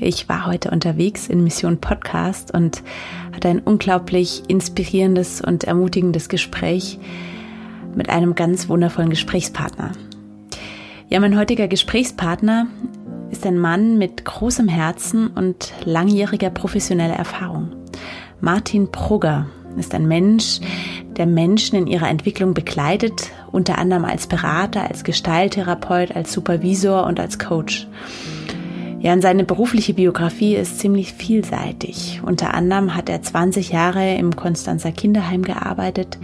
Ich war heute unterwegs in Mission Podcast und hatte ein unglaublich inspirierendes und ermutigendes Gespräch mit einem ganz wundervollen Gesprächspartner. Ja, mein heutiger Gesprächspartner ist ein Mann mit großem Herzen und langjähriger professioneller Erfahrung. Martin Prugger ist ein Mensch, der Menschen in ihrer Entwicklung begleitet, unter anderem als Berater, als Gestalttherapeut, als Supervisor und als Coach. Ja, und seine berufliche Biografie ist ziemlich vielseitig. Unter anderem hat er 20 Jahre im Konstanzer Kinderheim gearbeitet,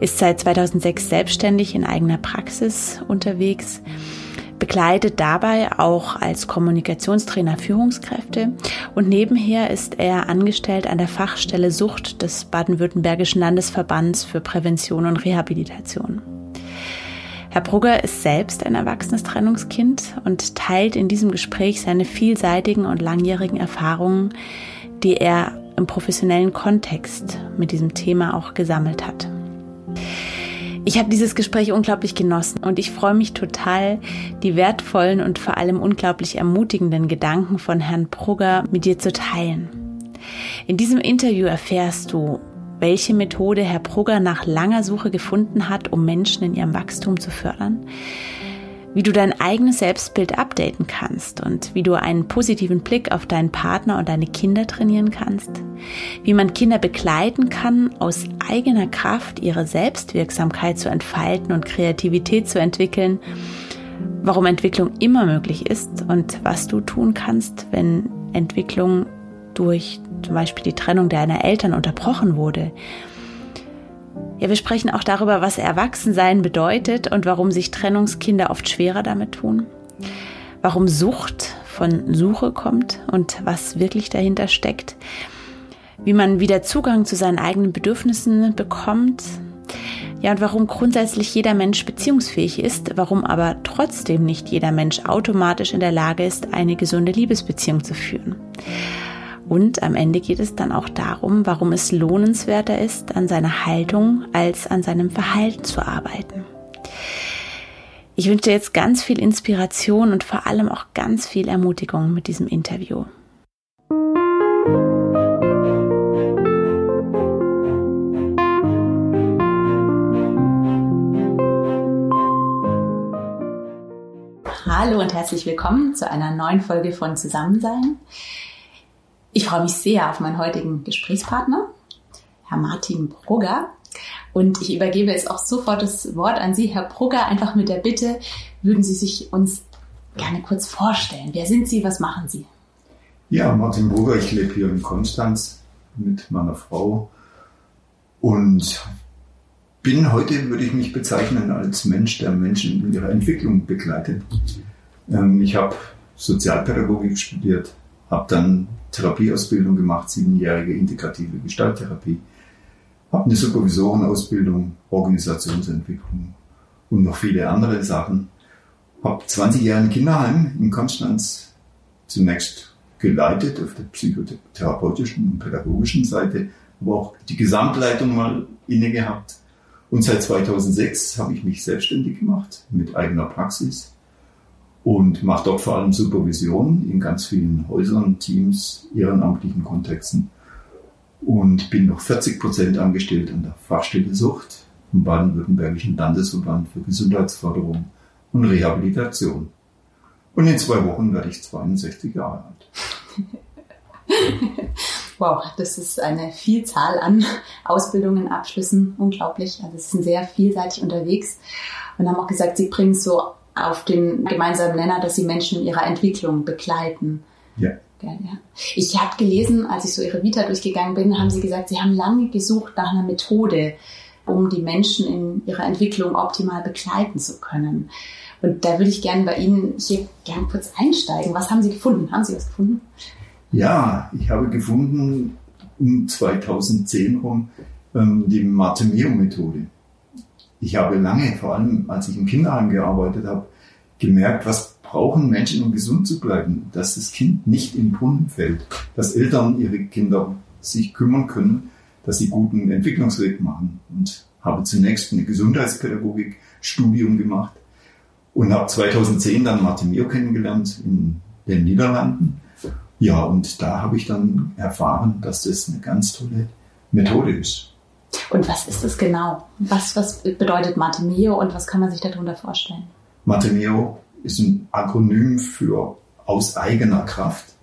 ist seit 2006 selbstständig in eigener Praxis unterwegs, begleitet dabei auch als Kommunikationstrainer Führungskräfte und nebenher ist er angestellt an der Fachstelle Sucht des Baden-Württembergischen Landesverbands für Prävention und Rehabilitation. Herr Brugger ist selbst ein erwachsenes Trennungskind und teilt in diesem Gespräch seine vielseitigen und langjährigen Erfahrungen, die er im professionellen Kontext mit diesem Thema auch gesammelt hat. Ich habe dieses Gespräch unglaublich genossen und ich freue mich total, die wertvollen und vor allem unglaublich ermutigenden Gedanken von Herrn Brugger mit dir zu teilen. In diesem Interview erfährst du, welche Methode Herr Brugger nach langer Suche gefunden hat, um Menschen in ihrem Wachstum zu fördern, wie du dein eigenes Selbstbild updaten kannst und wie du einen positiven Blick auf deinen Partner und deine Kinder trainieren kannst, wie man Kinder begleiten kann, aus eigener Kraft ihre Selbstwirksamkeit zu entfalten und Kreativität zu entwickeln, warum Entwicklung immer möglich ist und was du tun kannst, wenn Entwicklung durch zum Beispiel die Trennung deiner Eltern unterbrochen wurde. Ja, wir sprechen auch darüber, was Erwachsensein bedeutet und warum sich Trennungskinder oft schwerer damit tun. Warum Sucht von Suche kommt und was wirklich dahinter steckt. Wie man wieder Zugang zu seinen eigenen Bedürfnissen bekommt. Ja, und warum grundsätzlich jeder Mensch beziehungsfähig ist, warum aber trotzdem nicht jeder Mensch automatisch in der Lage ist, eine gesunde Liebesbeziehung zu führen. Und am Ende geht es dann auch darum, warum es lohnenswerter ist, an seiner Haltung als an seinem Verhalten zu arbeiten. Ich wünsche dir jetzt ganz viel Inspiration und vor allem auch ganz viel Ermutigung mit diesem Interview. Hallo und herzlich willkommen zu einer neuen Folge von Zusammensein. Ich freue mich sehr auf meinen heutigen Gesprächspartner, Herr Martin Brugger. Und ich übergebe jetzt auch sofort das Wort an Sie, Herr Brugger, einfach mit der Bitte, würden Sie sich uns gerne kurz vorstellen. Wer sind Sie, was machen Sie? Ja, Martin Brugger, ich lebe hier in Konstanz mit meiner Frau und bin heute, würde ich mich bezeichnen, als Mensch, der Menschen in ihrer Entwicklung begleitet. Ähm, ich habe Sozialpädagogik studiert, habe dann Therapieausbildung gemacht, siebenjährige integrative Gestalttherapie, habe eine Supervisorenausbildung, Organisationsentwicklung und noch viele andere Sachen. Habe 20 Jahre ein Kinderheim in Konstanz zunächst geleitet auf der psychotherapeutischen und pädagogischen Seite, aber auch die Gesamtleitung mal inne gehabt. Und seit 2006 habe ich mich selbstständig gemacht mit eigener Praxis und mache dort vor allem Supervision in ganz vielen Häusern, Teams, ehrenamtlichen Kontexten und bin noch 40 Prozent angestellt an der Fachstelle Sucht im Baden-Württembergischen Landesverband für Gesundheitsförderung und Rehabilitation. Und in zwei Wochen werde ich 62 Jahre alt. Wow, das ist eine Vielzahl an Ausbildungen, Abschlüssen, unglaublich. Also Sie sind sehr vielseitig unterwegs und haben auch gesagt, Sie bringen so auf den gemeinsamen Nenner, dass sie Menschen in ihrer Entwicklung begleiten. Ja. ja. Ich habe gelesen, als ich so ihre Vita durchgegangen bin, haben sie gesagt, sie haben lange gesucht nach einer Methode, um die Menschen in ihrer Entwicklung optimal begleiten zu können. Und da würde ich gerne bei Ihnen hier gerne kurz einsteigen. Was haben Sie gefunden? Haben Sie was gefunden? Ja, ich habe gefunden, um 2010 rum ähm, die Martemio-Methode. Ich habe lange, vor allem als ich im Kinderheim gearbeitet habe, gemerkt, was brauchen Menschen, um gesund zu bleiben, dass das Kind nicht in Brunnen fällt, dass Eltern ihre Kinder sich kümmern können, dass sie guten Entwicklungsweg machen. Und habe zunächst eine Gesundheitspädagogik-Studium gemacht und habe 2010 dann Martin kennengelernt in den Niederlanden. Ja, und da habe ich dann erfahren, dass das eine ganz tolle Methode ist. Und was ist das genau? Was, was bedeutet Martimeo und was kann man sich darunter vorstellen? Martimeo ist ein Akronym für aus eigener Kraft.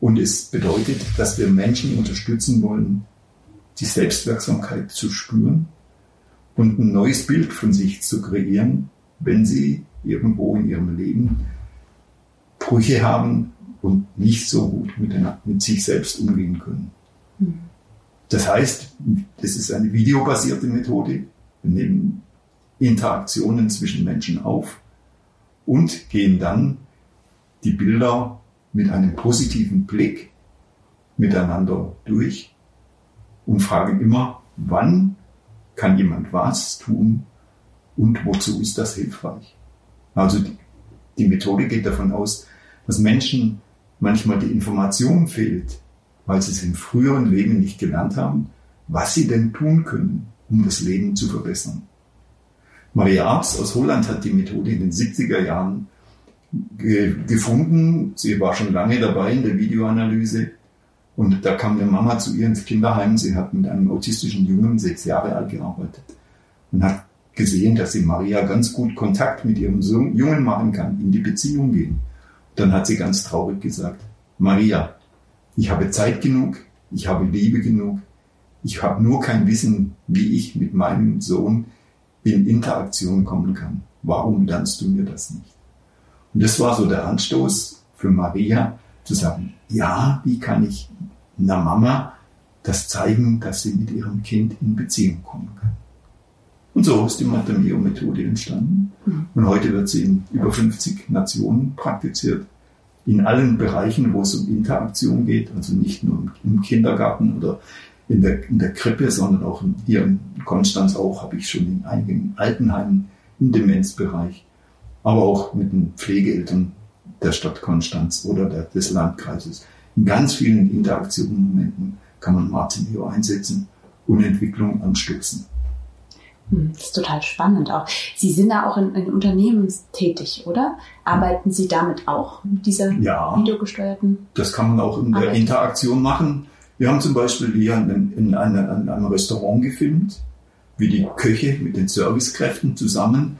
Und es bedeutet, dass wir Menschen unterstützen wollen, die Selbstwirksamkeit zu spüren und ein neues Bild von sich zu kreieren, wenn sie irgendwo in ihrem Leben Brüche haben und nicht so gut mit, mit sich selbst umgehen können. Mhm. Das heißt, das ist eine videobasierte Methode. Wir nehmen Interaktionen zwischen Menschen auf und gehen dann die Bilder mit einem positiven Blick miteinander durch und fragen immer, wann kann jemand was tun und wozu ist das hilfreich. Also die, die Methode geht davon aus, dass Menschen manchmal die Information fehlt, weil sie es im früheren Leben nicht gelernt haben, was sie denn tun können, um das Leben zu verbessern. Maria Arps aus Holland hat die Methode in den 70er Jahren ge gefunden. Sie war schon lange dabei in der Videoanalyse. Und da kam eine Mama zu ihr ins Kinderheim. Sie hat mit einem autistischen Jungen, sechs Jahre alt, gearbeitet und hat gesehen, dass sie Maria ganz gut Kontakt mit ihrem Jungen machen kann, in die Beziehung gehen. Dann hat sie ganz traurig gesagt, Maria, ich habe Zeit genug, ich habe Liebe genug, ich habe nur kein Wissen, wie ich mit meinem Sohn in Interaktion kommen kann. Warum lernst du mir das nicht? Und das war so der Anstoß für Maria zu sagen, ja, wie kann ich einer Mama das zeigen, dass sie mit ihrem Kind in Beziehung kommen kann. Und so ist die Matameo-Methode entstanden. Mhm. Und heute wird sie in über 50 Nationen praktiziert in allen Bereichen, wo es um Interaktion geht, also nicht nur im Kindergarten oder in der, in der Krippe, sondern auch hier in Konstanz auch, habe ich schon in einigen Altenheimen im Demenzbereich, aber auch mit den Pflegeeltern der Stadt Konstanz oder der, des Landkreises. In ganz vielen Interaktionsmomenten kann man Martinio einsetzen und Entwicklung anstupsen. Hm, das ist total spannend auch. Sie sind da auch in, in Unternehmen tätig, oder? Arbeiten Sie damit auch, mit dieser ja, videogesteuerten? Das kann man auch in der Arbeit? Interaktion machen. Wir haben zum Beispiel hier in, in, eine, in einem Restaurant gefilmt, wie die Köche mit den Servicekräften zusammen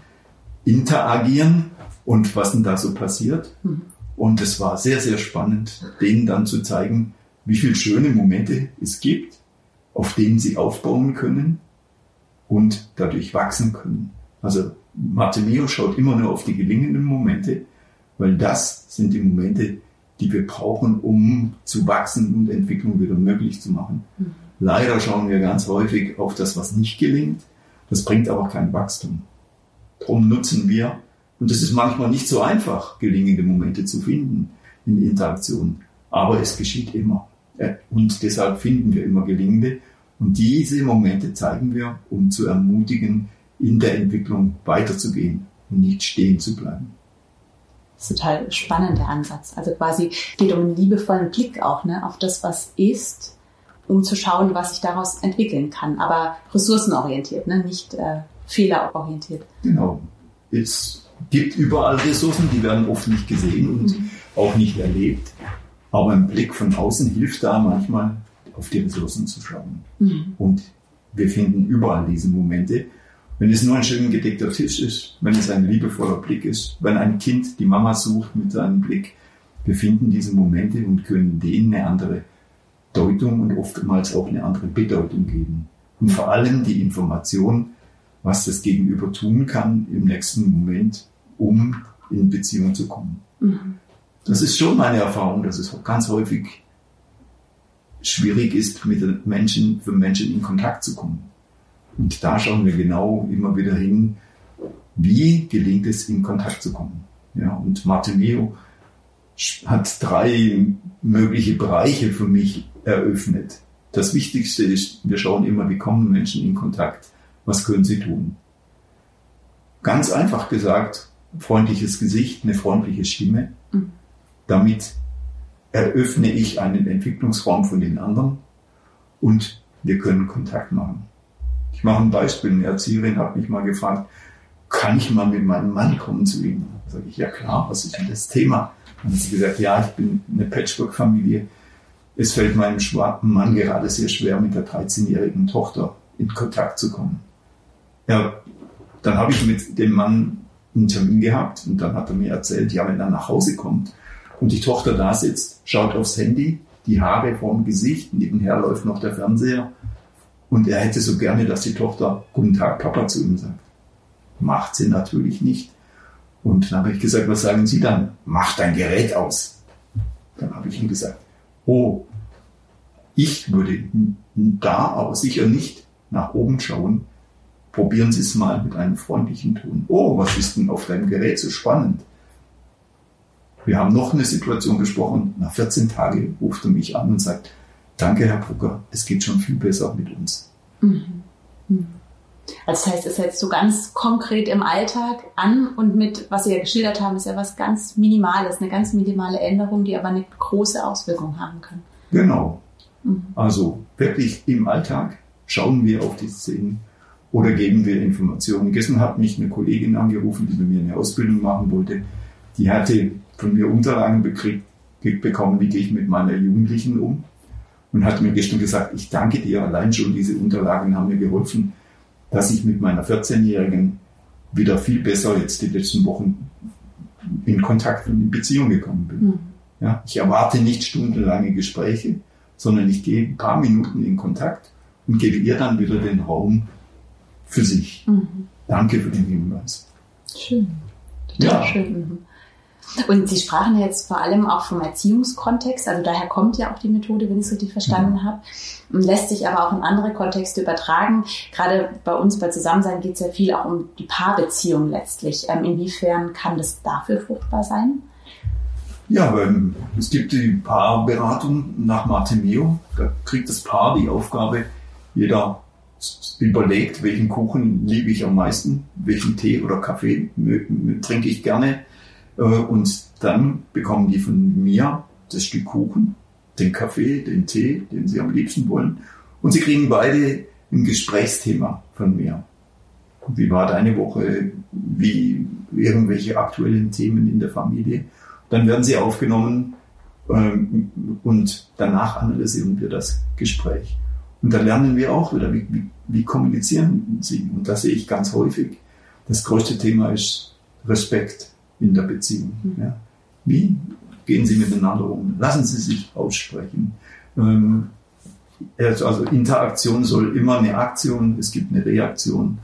interagieren und was denn da so passiert. Mhm. Und es war sehr, sehr spannend, denen dann zu zeigen, wie viele schöne Momente es gibt, auf denen sie aufbauen können und dadurch wachsen können. Also Martineo schaut immer nur auf die gelingenden Momente, weil das sind die Momente, die wir brauchen, um zu wachsen und Entwicklung wieder möglich zu machen. Mhm. Leider schauen wir ganz häufig auf das, was nicht gelingt. Das bringt aber kein Wachstum. Darum nutzen wir, und es ist manchmal nicht so einfach, gelingende Momente zu finden in Interaktion, aber es geschieht immer. Und deshalb finden wir immer gelingende und diese Momente zeigen wir, um zu ermutigen, in der Entwicklung weiterzugehen und nicht stehen zu bleiben. Das ist total spannend, der Ansatz. Also quasi geht um einen liebevollen Blick auch ne, auf das, was ist, um zu schauen, was sich daraus entwickeln kann. Aber ressourcenorientiert, ne, nicht äh, fehlerorientiert. Genau. Es gibt überall Ressourcen, die werden oft nicht gesehen und mhm. auch nicht erlebt. Aber ein Blick von außen hilft da manchmal, auf die Ressourcen zu schauen. Mhm. Und wir finden überall diese Momente. Wenn es nur ein schön gedeckter Tisch ist, wenn es ein liebevoller Blick ist, wenn ein Kind die Mama sucht mit seinem Blick, wir finden diese Momente und können denen eine andere Deutung und oftmals auch eine andere Bedeutung geben. Und vor allem die Information, was das Gegenüber tun kann im nächsten Moment, um in Beziehung zu kommen. Mhm. Das ist schon meine Erfahrung, dass es ganz häufig schwierig ist, mit Menschen, für Menschen in Kontakt zu kommen. Und da schauen wir genau immer wieder hin, wie gelingt es, in Kontakt zu kommen. Ja, und Martineo hat drei mögliche Bereiche für mich eröffnet. das Wichtigste ist, wir schauen immer, wie kommen Menschen in Kontakt, was können sie tun. Ganz einfach gesagt, freundliches Gesicht, eine freundliche Stimme. Mhm. Damit eröffne ich einen Entwicklungsraum von den anderen und wir können Kontakt machen. Ich mache ein Beispiel. Eine Erzieherin hat mich mal gefragt, kann ich mal mit meinem Mann kommen zu Ihnen? Da sage ich, ja klar, was ist denn das Thema? Dann hat sie gesagt, ja, ich bin eine Patchwork-Familie. Es fällt meinem Mann gerade sehr schwer, mit der 13-jährigen Tochter in Kontakt zu kommen. Ja, dann habe ich mit dem Mann einen Termin gehabt und dann hat er mir erzählt, ja, wenn er nach Hause kommt und die Tochter da sitzt, schaut aufs Handy, die Haare vorm Gesicht, nebenher läuft noch der Fernseher und er hätte so gerne, dass die Tochter Guten Tag, Papa zu ihm sagt. Macht sie natürlich nicht. Und dann habe ich gesagt, was sagen Sie dann? Mach dein Gerät aus. Dann habe ich ihm gesagt, oh, ich würde da aber sicher nicht nach oben schauen. Probieren Sie es mal mit einem freundlichen Ton. Oh, was ist denn auf deinem Gerät so spannend? Wir haben noch eine Situation gesprochen. Nach 14 Tagen ruft er mich an und sagt, danke, Herr Brucker, es geht schon viel besser mit uns. Mhm. Mhm. Also das heißt, es setzt so ganz konkret im Alltag an und mit, was Sie ja geschildert haben, ist ja was ganz Minimales, eine ganz minimale Änderung, die aber eine große Auswirkung haben kann. Genau. Mhm. Also wirklich im Alltag schauen wir auf die Szenen oder geben wir Informationen. Gestern hat mich eine Kollegin angerufen, die bei mir eine Ausbildung machen wollte. Die hatte von mir Unterlagen bekriegt, bekommen, wie gehe ich mit meiner Jugendlichen um. Und hat mir gestern gesagt, ich danke dir, allein schon diese Unterlagen haben mir geholfen, dass ich mit meiner 14-Jährigen wieder viel besser jetzt die letzten Wochen in Kontakt und in Beziehung gekommen bin. Mhm. Ja, ich erwarte nicht stundenlange Gespräche, sondern ich gehe ein paar Minuten in Kontakt und gebe ihr dann wieder den Raum für sich. Mhm. Danke für den Hinweis. Schön. Total ja. schön. Und Sie sprachen jetzt vor allem auch vom Erziehungskontext, also daher kommt ja auch die Methode, wenn ich es richtig verstanden mhm. habe, lässt sich aber auch in andere Kontexte übertragen. Gerade bei uns bei Zusammensein geht es ja viel auch um die Paarbeziehung letztlich. Ähm, inwiefern kann das dafür fruchtbar sein? Ja, ähm, es gibt die Paarberatung nach Martimeo. Da kriegt das Paar die Aufgabe, jeder überlegt, welchen Kuchen liebe ich am meisten, welchen Tee oder Kaffee trinke ich gerne und dann bekommen die von mir das Stück Kuchen, den Kaffee, den Tee, den sie am liebsten wollen. Und sie kriegen beide ein Gesprächsthema von mir. Wie war deine Woche? Wie irgendwelche aktuellen Themen in der Familie? Dann werden sie aufgenommen ähm, und danach analysieren wir das Gespräch. Und dann lernen wir auch wieder, wie, wie, wie kommunizieren sie. Und das sehe ich ganz häufig. Das größte Thema ist Respekt in der Beziehung. Mhm. Ja. Wie gehen Sie miteinander um? Lassen Sie sich aussprechen. Ähm, also Interaktion soll immer eine Aktion, es gibt eine Reaktion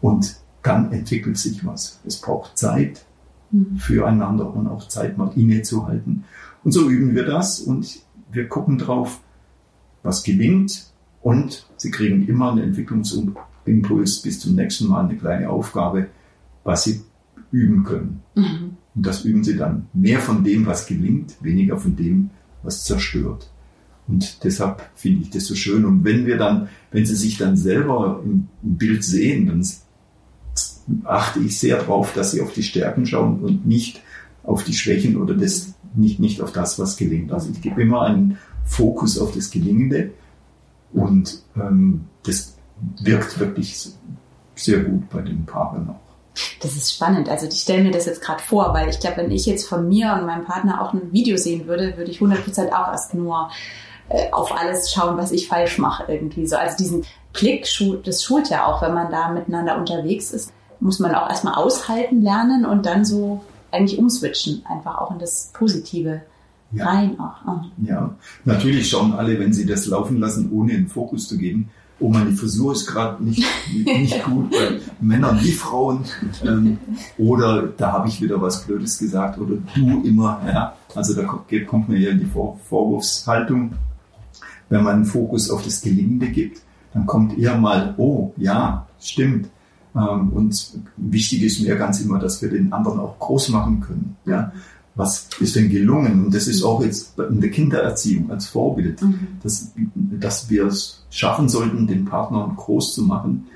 und dann entwickelt sich was. Es braucht Zeit mhm. füreinander und auch Zeit mal innezuhalten. Und so üben wir das und wir gucken drauf, was gelingt und Sie kriegen immer einen Entwicklungsimpuls bis zum nächsten Mal, eine kleine Aufgabe, was Sie üben können. Mhm. Und das üben sie dann. Mehr von dem, was gelingt, weniger von dem, was zerstört. Und deshalb finde ich das so schön. Und wenn wir dann, wenn sie sich dann selber im, Bild sehen, dann achte ich sehr darauf, dass sie auf die Stärken schauen und nicht auf die Schwächen oder das, nicht, nicht auf das, was gelingt. Also ich gebe immer einen Fokus auf das Gelingende und ähm, das wirkt wirklich sehr gut bei den Paaren auch. Das ist spannend. Also ich stelle mir das jetzt gerade vor, weil ich glaube, wenn ich jetzt von mir und meinem Partner auch ein Video sehen würde, würde ich 100% auch erst nur äh, auf alles schauen, was ich falsch mache irgendwie so. Also diesen Blick, das schult ja auch, wenn man da miteinander unterwegs ist, muss man auch erstmal aushalten lernen und dann so eigentlich umswitchen, einfach auch in das Positive ja. rein. Auch. Oh. Ja, natürlich schauen alle, wenn sie das laufen lassen, ohne einen Fokus zu geben, oh meine Frisur ist gerade nicht, nicht gut bei Männern wie Frauen. Ähm, oder da habe ich wieder was Blödes gesagt oder du immer. Ja? Also da kommt, kommt man ja in die Vor Vorwurfshaltung. Wenn man einen Fokus auf das Gelingende gibt, dann kommt eher mal, oh ja, stimmt. Ähm, und wichtig ist mir ganz immer, dass wir den anderen auch groß machen können. Ja? Was ist denn gelungen? Und das ist auch jetzt in der Kindererziehung als Vorbild, mhm. dass, dass wir es schaffen sollten, den Partner groß zu machen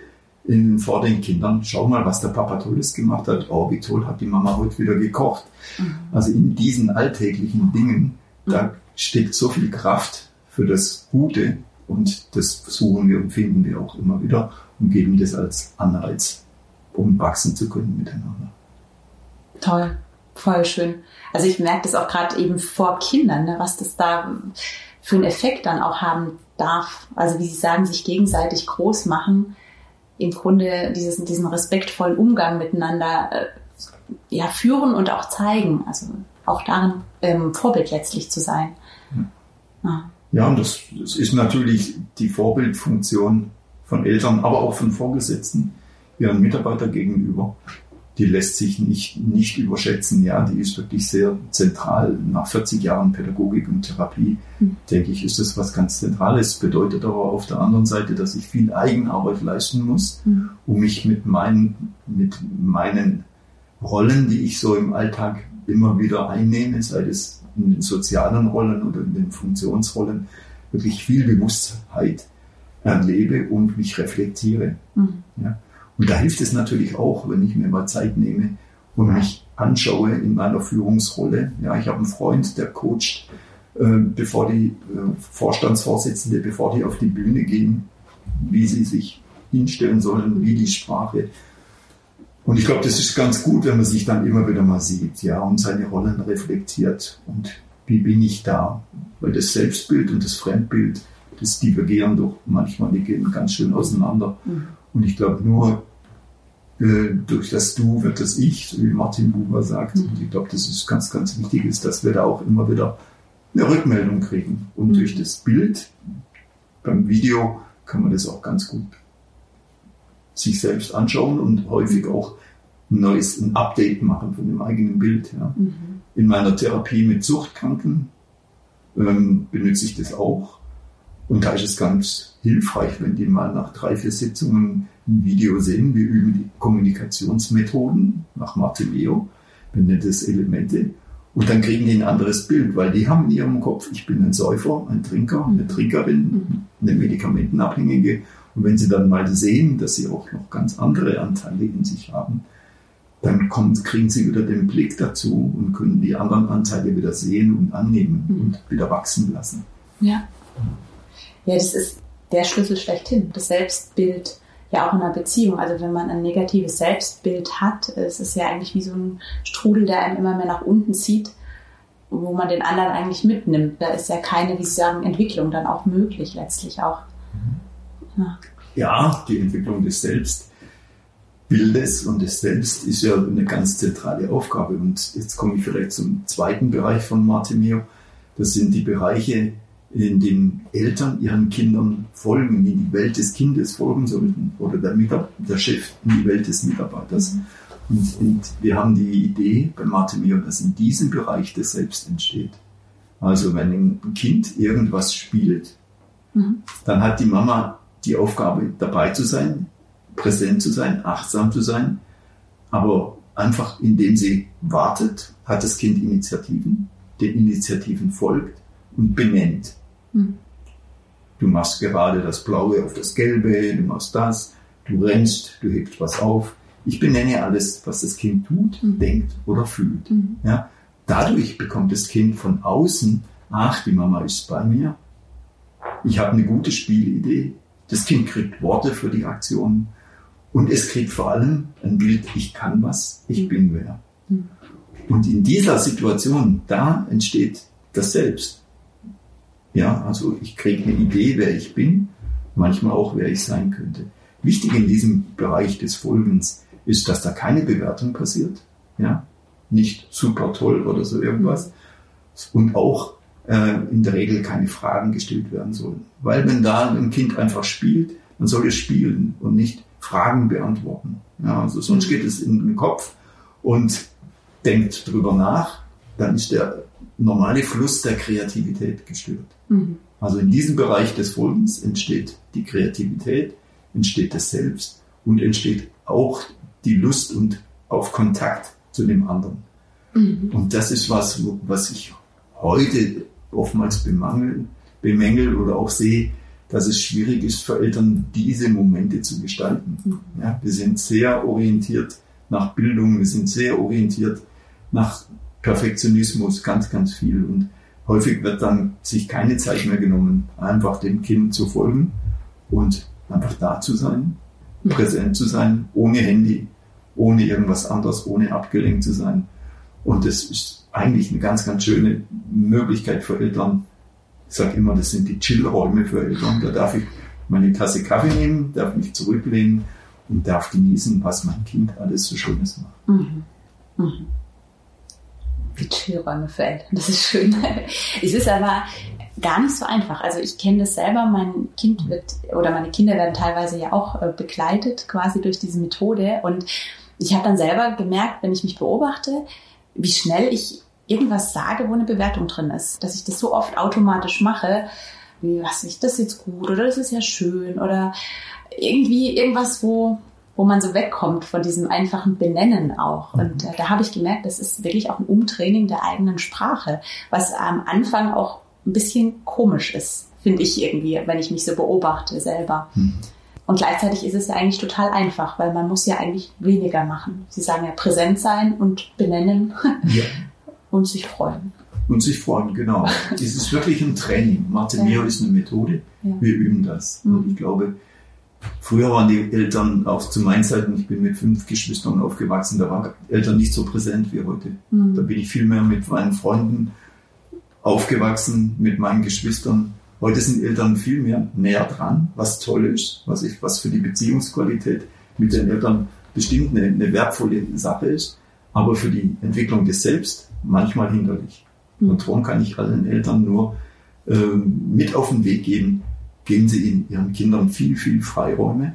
in, vor den Kindern. Schau mal, was der Papa Tolles gemacht hat. Oh, wie toll hat die Mama heute wieder gekocht. Mhm. Also in diesen alltäglichen Dingen, da mhm. steckt so viel Kraft für das Gute und das suchen wir und finden wir auch immer wieder und geben das als Anreiz, um wachsen zu können miteinander. Toll, voll schön. Also ich merke das auch gerade eben vor Kindern, ne, was das da für einen Effekt dann auch haben darf. Also wie Sie sagen, sich gegenseitig groß machen, im Grunde dieses, diesen respektvollen Umgang miteinander äh, ja, führen und auch zeigen. Also auch darin ähm, Vorbild letztlich zu sein. Ja, ja und das, das ist natürlich die Vorbildfunktion von Eltern, aber auch von Vorgesetzten ihren Mitarbeitern gegenüber. Die lässt sich nicht, nicht überschätzen. Ja, die ist wirklich sehr zentral. Nach 40 Jahren Pädagogik und Therapie, mhm. denke ich, ist das was ganz Zentrales. Bedeutet aber auf der anderen Seite, dass ich viel Eigenarbeit leisten muss, mhm. um mich mit meinen, mit meinen Rollen, die ich so im Alltag immer wieder einnehme, sei es in den sozialen Rollen oder in den Funktionsrollen, wirklich viel Bewusstheit erlebe und mich reflektiere. Mhm. Ja. Und da hilft es natürlich auch, wenn ich mir mal Zeit nehme und mich anschaue in meiner Führungsrolle. Ja, ich habe einen Freund, der coacht, äh, bevor die äh, Vorstandsvorsitzende, bevor die auf die Bühne gehen, wie sie sich hinstellen sollen, wie die Sprache. Und ich glaube, das ist ganz gut, wenn man sich dann immer wieder mal sieht, ja, und seine Rollen reflektiert und wie bin ich da? Weil das Selbstbild und das Fremdbild das divergieren doch manchmal, die gehen ganz schön auseinander. Mhm. Und ich glaube, nur äh, durch das Du wird das Ich, so wie Martin Buber sagt. Mhm. Und ich glaube, das ist ganz, ganz wichtig, ist, dass wir da auch immer wieder eine Rückmeldung kriegen. Und mhm. durch das Bild beim Video kann man das auch ganz gut sich selbst anschauen und häufig auch ein neues ein Update machen von dem eigenen Bild. Ja. Mhm. In meiner Therapie mit Suchtkranken ähm, benutze ich das auch. Und da ist es ganz hilfreich, wenn die mal nach drei, vier Sitzungen ein Video sehen. Wir üben die Kommunikationsmethoden nach Martelleo, benennt es Elemente. Und dann kriegen die ein anderes Bild, weil die haben in ihrem Kopf, ich bin ein Säufer, ein Trinker, eine Trinkerin, eine Medikamentenabhängige. Und wenn sie dann mal sehen, dass sie auch noch ganz andere Anteile in sich haben, dann kommt, kriegen sie wieder den Blick dazu und können die anderen Anteile wieder sehen und annehmen mhm. und wieder wachsen lassen. Ja. Ja, das ist der Schlüssel schlechthin. Das Selbstbild ja auch in einer Beziehung. Also wenn man ein negatives Selbstbild hat, ist es ja eigentlich wie so ein Strudel, der einen immer mehr nach unten zieht, wo man den anderen eigentlich mitnimmt. Da ist ja keine, wie Sie sagen, Entwicklung dann auch möglich letztlich auch. Ja, ja die Entwicklung des Selbstbildes und des Selbst ist ja eine ganz zentrale Aufgabe. Und jetzt komme ich vielleicht zum zweiten Bereich von Martimeo. Das sind die Bereiche, in den Eltern ihren Kindern folgen, in die Welt des Kindes folgen sollten oder der, der Chef in die Welt des Mitarbeiters. Mhm. Und, und, wir haben die Idee bei Martin dass in diesem Bereich das Selbst entsteht. Also wenn ein Kind irgendwas spielt, mhm. dann hat die Mama die Aufgabe, dabei zu sein, präsent zu sein, achtsam zu sein, aber einfach indem sie wartet, hat das Kind Initiativen, den Initiativen folgt und benennt. Mhm. Du machst gerade das Blaue auf das Gelbe, du machst das, du rennst, du hebst was auf. Ich benenne alles, was das Kind tut, mhm. denkt oder fühlt. Mhm. Ja? Dadurch bekommt das Kind von außen, ach, die Mama ist bei mir. Ich habe eine gute Spielidee. Das Kind kriegt Worte für die Aktionen und es kriegt vor allem ein Bild, ich kann was, ich mhm. bin wer. Mhm. Und in dieser Situation, da entsteht das Selbst. Ja, also ich kriege eine Idee, wer ich bin, manchmal auch, wer ich sein könnte. Wichtig in diesem Bereich des Folgens ist, dass da keine Bewertung passiert. Ja, nicht super toll oder so irgendwas. Und auch äh, in der Regel keine Fragen gestellt werden sollen. Weil wenn da ein Kind einfach spielt, dann soll es spielen und nicht Fragen beantworten. Ja, also sonst geht es in den Kopf und denkt drüber nach, dann ist der normale Fluss der Kreativität gestört. Mhm. Also in diesem Bereich des Folgens entsteht die Kreativität, entsteht das Selbst und entsteht auch die Lust und auf Kontakt zu dem anderen. Mhm. Und das ist was, was ich heute oftmals bemangel, bemängel oder auch sehe, dass es schwierig ist für Eltern, diese Momente zu gestalten. Mhm. Ja, wir sind sehr orientiert nach Bildung, wir sind sehr orientiert nach Perfektionismus, ganz, ganz viel. Und häufig wird dann sich keine Zeit mehr genommen, einfach dem Kind zu folgen und einfach da zu sein, präsent zu sein, ohne Handy, ohne irgendwas anderes, ohne abgelenkt zu sein. Und das ist eigentlich eine ganz, ganz schöne Möglichkeit für Eltern. Ich sage immer, das sind die Chillräume für Eltern. Da darf ich meine Tasse Kaffee nehmen, darf mich zurücklehnen und darf genießen, was mein Kind alles so Schönes macht. Mhm. Mhm. Chillräume für Eltern, das ist schön. es ist aber gar nicht so einfach. Also ich kenne das selber, mein Kind wird oder meine Kinder werden teilweise ja auch äh, begleitet quasi durch diese Methode und ich habe dann selber gemerkt, wenn ich mich beobachte, wie schnell ich irgendwas sage, wo eine Bewertung drin ist. Dass ich das so oft automatisch mache, wie, was ist das jetzt gut oder das ist ja schön oder irgendwie irgendwas, wo, wo man so wegkommt von diesem einfachen Benennen auch. Und äh, da habe ich gemerkt, das ist wirklich auch ein Umtraining der eigenen Sprache, was am Anfang auch ein bisschen komisch ist, finde ich irgendwie, wenn ich mich so beobachte selber. Hm. Und gleichzeitig ist es ja eigentlich total einfach, weil man muss ja eigentlich weniger machen. Sie sagen ja präsent sein und benennen ja. und sich freuen. Und sich freuen, genau. es ist wirklich ein Training. Mio ja. ist eine Methode. Ja. Wir üben das. Mhm. Und ich glaube, früher waren die Eltern auch zu meinen Zeiten, ich bin mit fünf Geschwistern aufgewachsen, da waren Eltern nicht so präsent wie heute. Mhm. Da bin ich viel mehr mit meinen Freunden aufgewachsen, mit meinen Geschwistern Heute sind Eltern viel mehr näher dran, was toll ist, was, ich, was für die Beziehungsqualität mit den Eltern bestimmt eine, eine wertvolle Sache ist, aber für die Entwicklung des Selbst manchmal hinderlich. Mhm. Und darum kann ich allen Eltern nur ähm, mit auf den Weg geben, geben Sie Ihren Kindern viel, viel Freiräume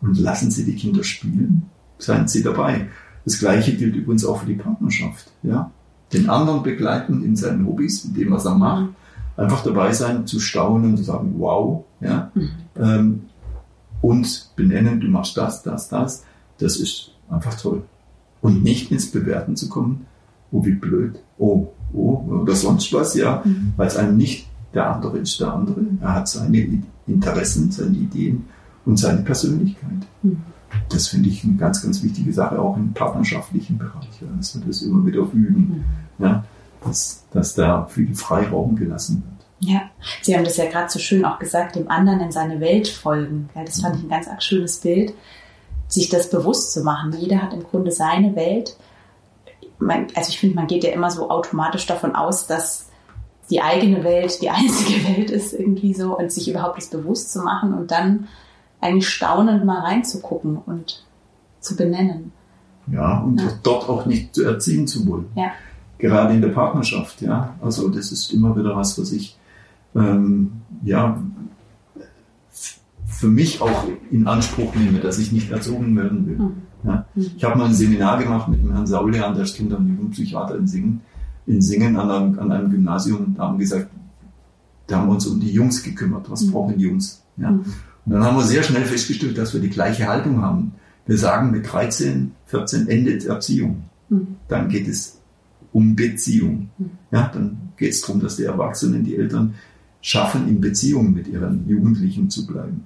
und lassen Sie die Kinder spielen, seien Sie dabei. Das Gleiche gilt übrigens auch für die Partnerschaft. Ja? Den anderen begleiten in seinen Hobbys, in dem, was er macht, einfach dabei sein, zu staunen und zu sagen, wow, ja, mhm. ähm, und benennen, du machst das, das, das, das ist einfach toll. Und nicht ins Bewerten zu kommen, oh, wie blöd, oh, oh, oder sonst was, ja, mhm. weil es einem nicht der andere ist, der andere. Er hat seine Interessen, seine Ideen und seine Persönlichkeit. Mhm. Das finde ich eine ganz, ganz wichtige Sache, auch im partnerschaftlichen Bereich, ja, dass wir das immer wieder üben. Mhm. Ja dass, dass da viel Freiraum gelassen wird. Ja, Sie haben das ja gerade so schön auch gesagt, dem anderen in seine Welt folgen. Ja, das fand ich ein ganz arg schönes Bild, sich das bewusst zu machen. Jeder hat im Grunde seine Welt. Man, also ich finde, man geht ja immer so automatisch davon aus, dass die eigene Welt die einzige Welt ist irgendwie so und sich überhaupt das bewusst zu machen und dann eigentlich staunend mal reinzugucken und zu benennen. Ja, und ja. dort auch nicht zu erziehen zu wollen. Ja gerade in der Partnerschaft. Ja, also das ist immer wieder was, was ich ähm, ja für mich auch in Anspruch nehme, dass ich nicht erzogen werden will. Hm. Ja. Ich habe mal ein Seminar gemacht mit dem Herrn Saulehan, der ist Kinder- und Jugendpsychiater in Singen, in Singen an einem, an einem Gymnasium. Da haben gesagt, da haben wir uns um die Jungs gekümmert. Was mhm. brauchen die Jungs? Ja. Mhm. Und dann haben wir sehr schnell festgestellt, dass wir die gleiche Haltung haben. Wir sagen, mit 13, 14 endet Erziehung. Mhm. Dann geht es um Beziehung. Hm. Ja, dann geht es darum, dass die Erwachsenen, die Eltern schaffen, in Beziehung mit ihren Jugendlichen zu bleiben.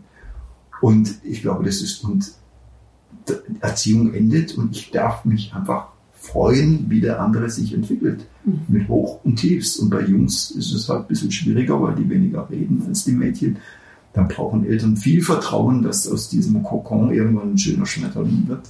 Und ich glaube, das ist, und Erziehung endet und ich darf mich einfach freuen, wie der andere sich entwickelt. Mhm. Mit Hoch und Tiefs. Und bei Jungs ist es halt ein bisschen schwieriger, weil die weniger reden als die Mädchen. Dann brauchen Eltern viel Vertrauen, dass aus diesem Kokon irgendwann ein schöner Schmetterling wird.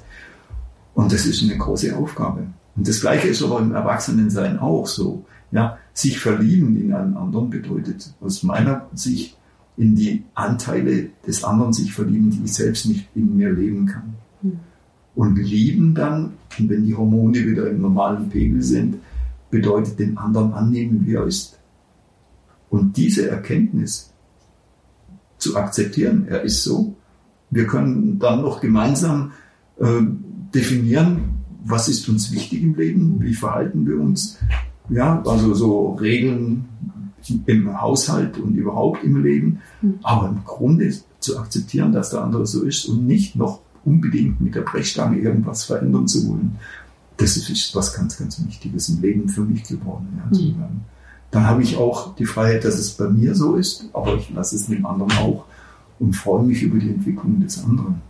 Und das ist eine große Aufgabe. Und das Gleiche ist aber im Erwachsenensein auch so. Ja, sich verlieben in einen anderen bedeutet aus meiner Sicht in die Anteile des anderen sich verlieben, die ich selbst nicht in mir leben kann. Mhm. Und lieben dann, und wenn die Hormone wieder im normalen Pegel sind, bedeutet den anderen annehmen, wie er ist. Und diese Erkenntnis zu akzeptieren, er ist so, wir können dann noch gemeinsam äh, definieren, was ist uns wichtig im Leben, wie verhalten wir uns. Ja, also so Regeln im Haushalt und überhaupt im Leben. Mhm. Aber im Grunde zu akzeptieren, dass der andere so ist und nicht noch unbedingt mit der Brechstange irgendwas verändern zu wollen. das ist was ganz, ganz Wichtiges im Leben für mich geworden. Ja, mhm. Dann habe ich auch die Freiheit, dass es bei mir so ist, aber ich lasse es dem anderen auch und freue mich über die Entwicklung des anderen.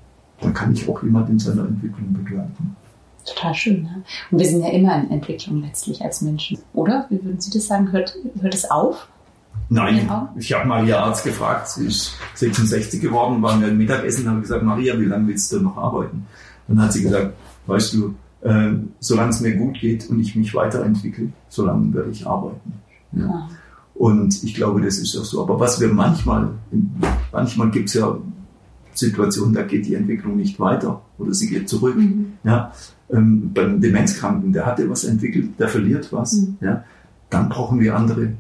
Dann kann ich auch jemand in seiner Entwicklung begleiten. Total schön. Ne? Und wir sind ja immer in Entwicklung letztlich als Menschen, oder? Wie würden Sie das sagen? Hört, hört es auf? Nein, ich habe mal ihr Arzt gefragt, sie ist 66 geworden, waren wir im Mittagessen, habe gesagt, Maria, wie lange willst du noch arbeiten? Dann hat sie gesagt, weißt du, äh, solange es mir gut geht und ich mich weiterentwickle, solange werde ich arbeiten. Ja. Ah. Und ich glaube, das ist auch so. Aber was wir manchmal, manchmal gibt es ja Situationen, da geht die Entwicklung nicht weiter oder sie geht zurück. Mhm. Ja, ähm, beim Demenzkranken, der hatte was entwickelt, der verliert was. Mhm. Ja, dann brauchen wir andere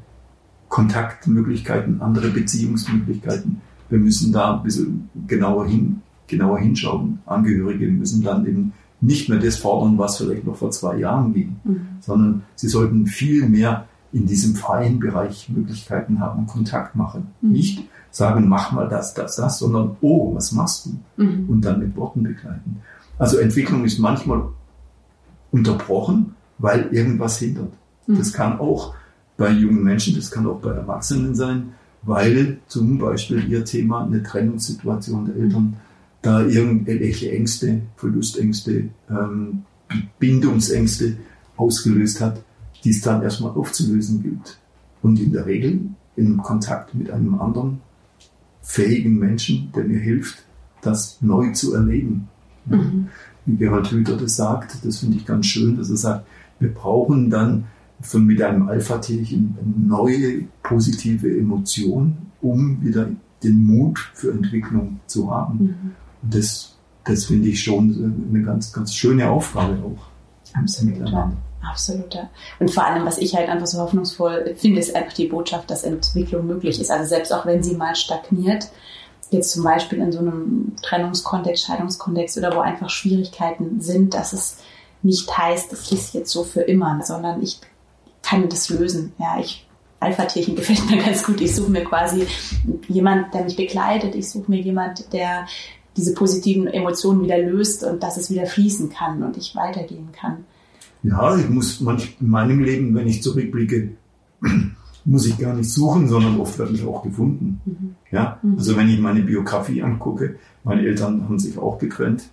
Kontaktmöglichkeiten, andere Beziehungsmöglichkeiten. Wir müssen da ein bisschen genauer hin, genauer hinschauen. Angehörige müssen dann eben nicht mehr das fordern, was vielleicht noch vor zwei Jahren ging, mhm. sondern sie sollten viel mehr in diesem freien Bereich Möglichkeiten haben, Kontakt machen. Mhm. Nicht sagen, mach mal das, das, das, sondern, oh, was machst du? Mhm. Und dann mit Worten begleiten. Also Entwicklung ist manchmal unterbrochen, weil irgendwas hindert. Mhm. Das kann auch bei jungen Menschen, das kann auch bei Erwachsenen sein, weil zum Beispiel ihr Thema eine Trennungssituation der Eltern da irgendwelche Ängste, Verlustängste, ähm, Bindungsängste ausgelöst hat, die es dann erstmal aufzulösen gilt. Und in der Regel in Kontakt mit einem anderen fähigen Menschen, der mir hilft, das neu zu erleben. Mhm. Wie Gerald Hüther das sagt, das finde ich ganz schön, dass er sagt, wir brauchen dann von mit einem Alpha-Tierchen eine neue positive Emotion, um wieder den Mut für Entwicklung zu haben. Mhm. Und das, das finde ich schon eine ganz, ganz schöne Aufgabe auch. Absolut. Absolut. Und vor allem, was ich halt einfach so hoffnungsvoll finde, ist einfach die Botschaft, dass Entwicklung möglich ist. Also selbst auch wenn sie mal stagniert, jetzt zum Beispiel in so einem Trennungskontext, Scheidungskontext oder wo einfach Schwierigkeiten sind, dass es nicht heißt, das ist jetzt so für immer, sondern ich kann das lösen. Ja, ich Alpha-Tierchen gefällt mir ganz gut. Ich suche mir quasi jemand, der mich begleitet. Ich suche mir jemand, der diese positiven Emotionen wieder löst und dass es wieder fließen kann und ich weitergehen kann. Ja, ich muss manch, in meinem Leben, wenn ich zurückblicke, muss ich gar nicht suchen, sondern oft werde ich auch gefunden. Mhm. Ja, mhm. also wenn ich meine Biografie angucke, meine Eltern haben sich auch getrennt,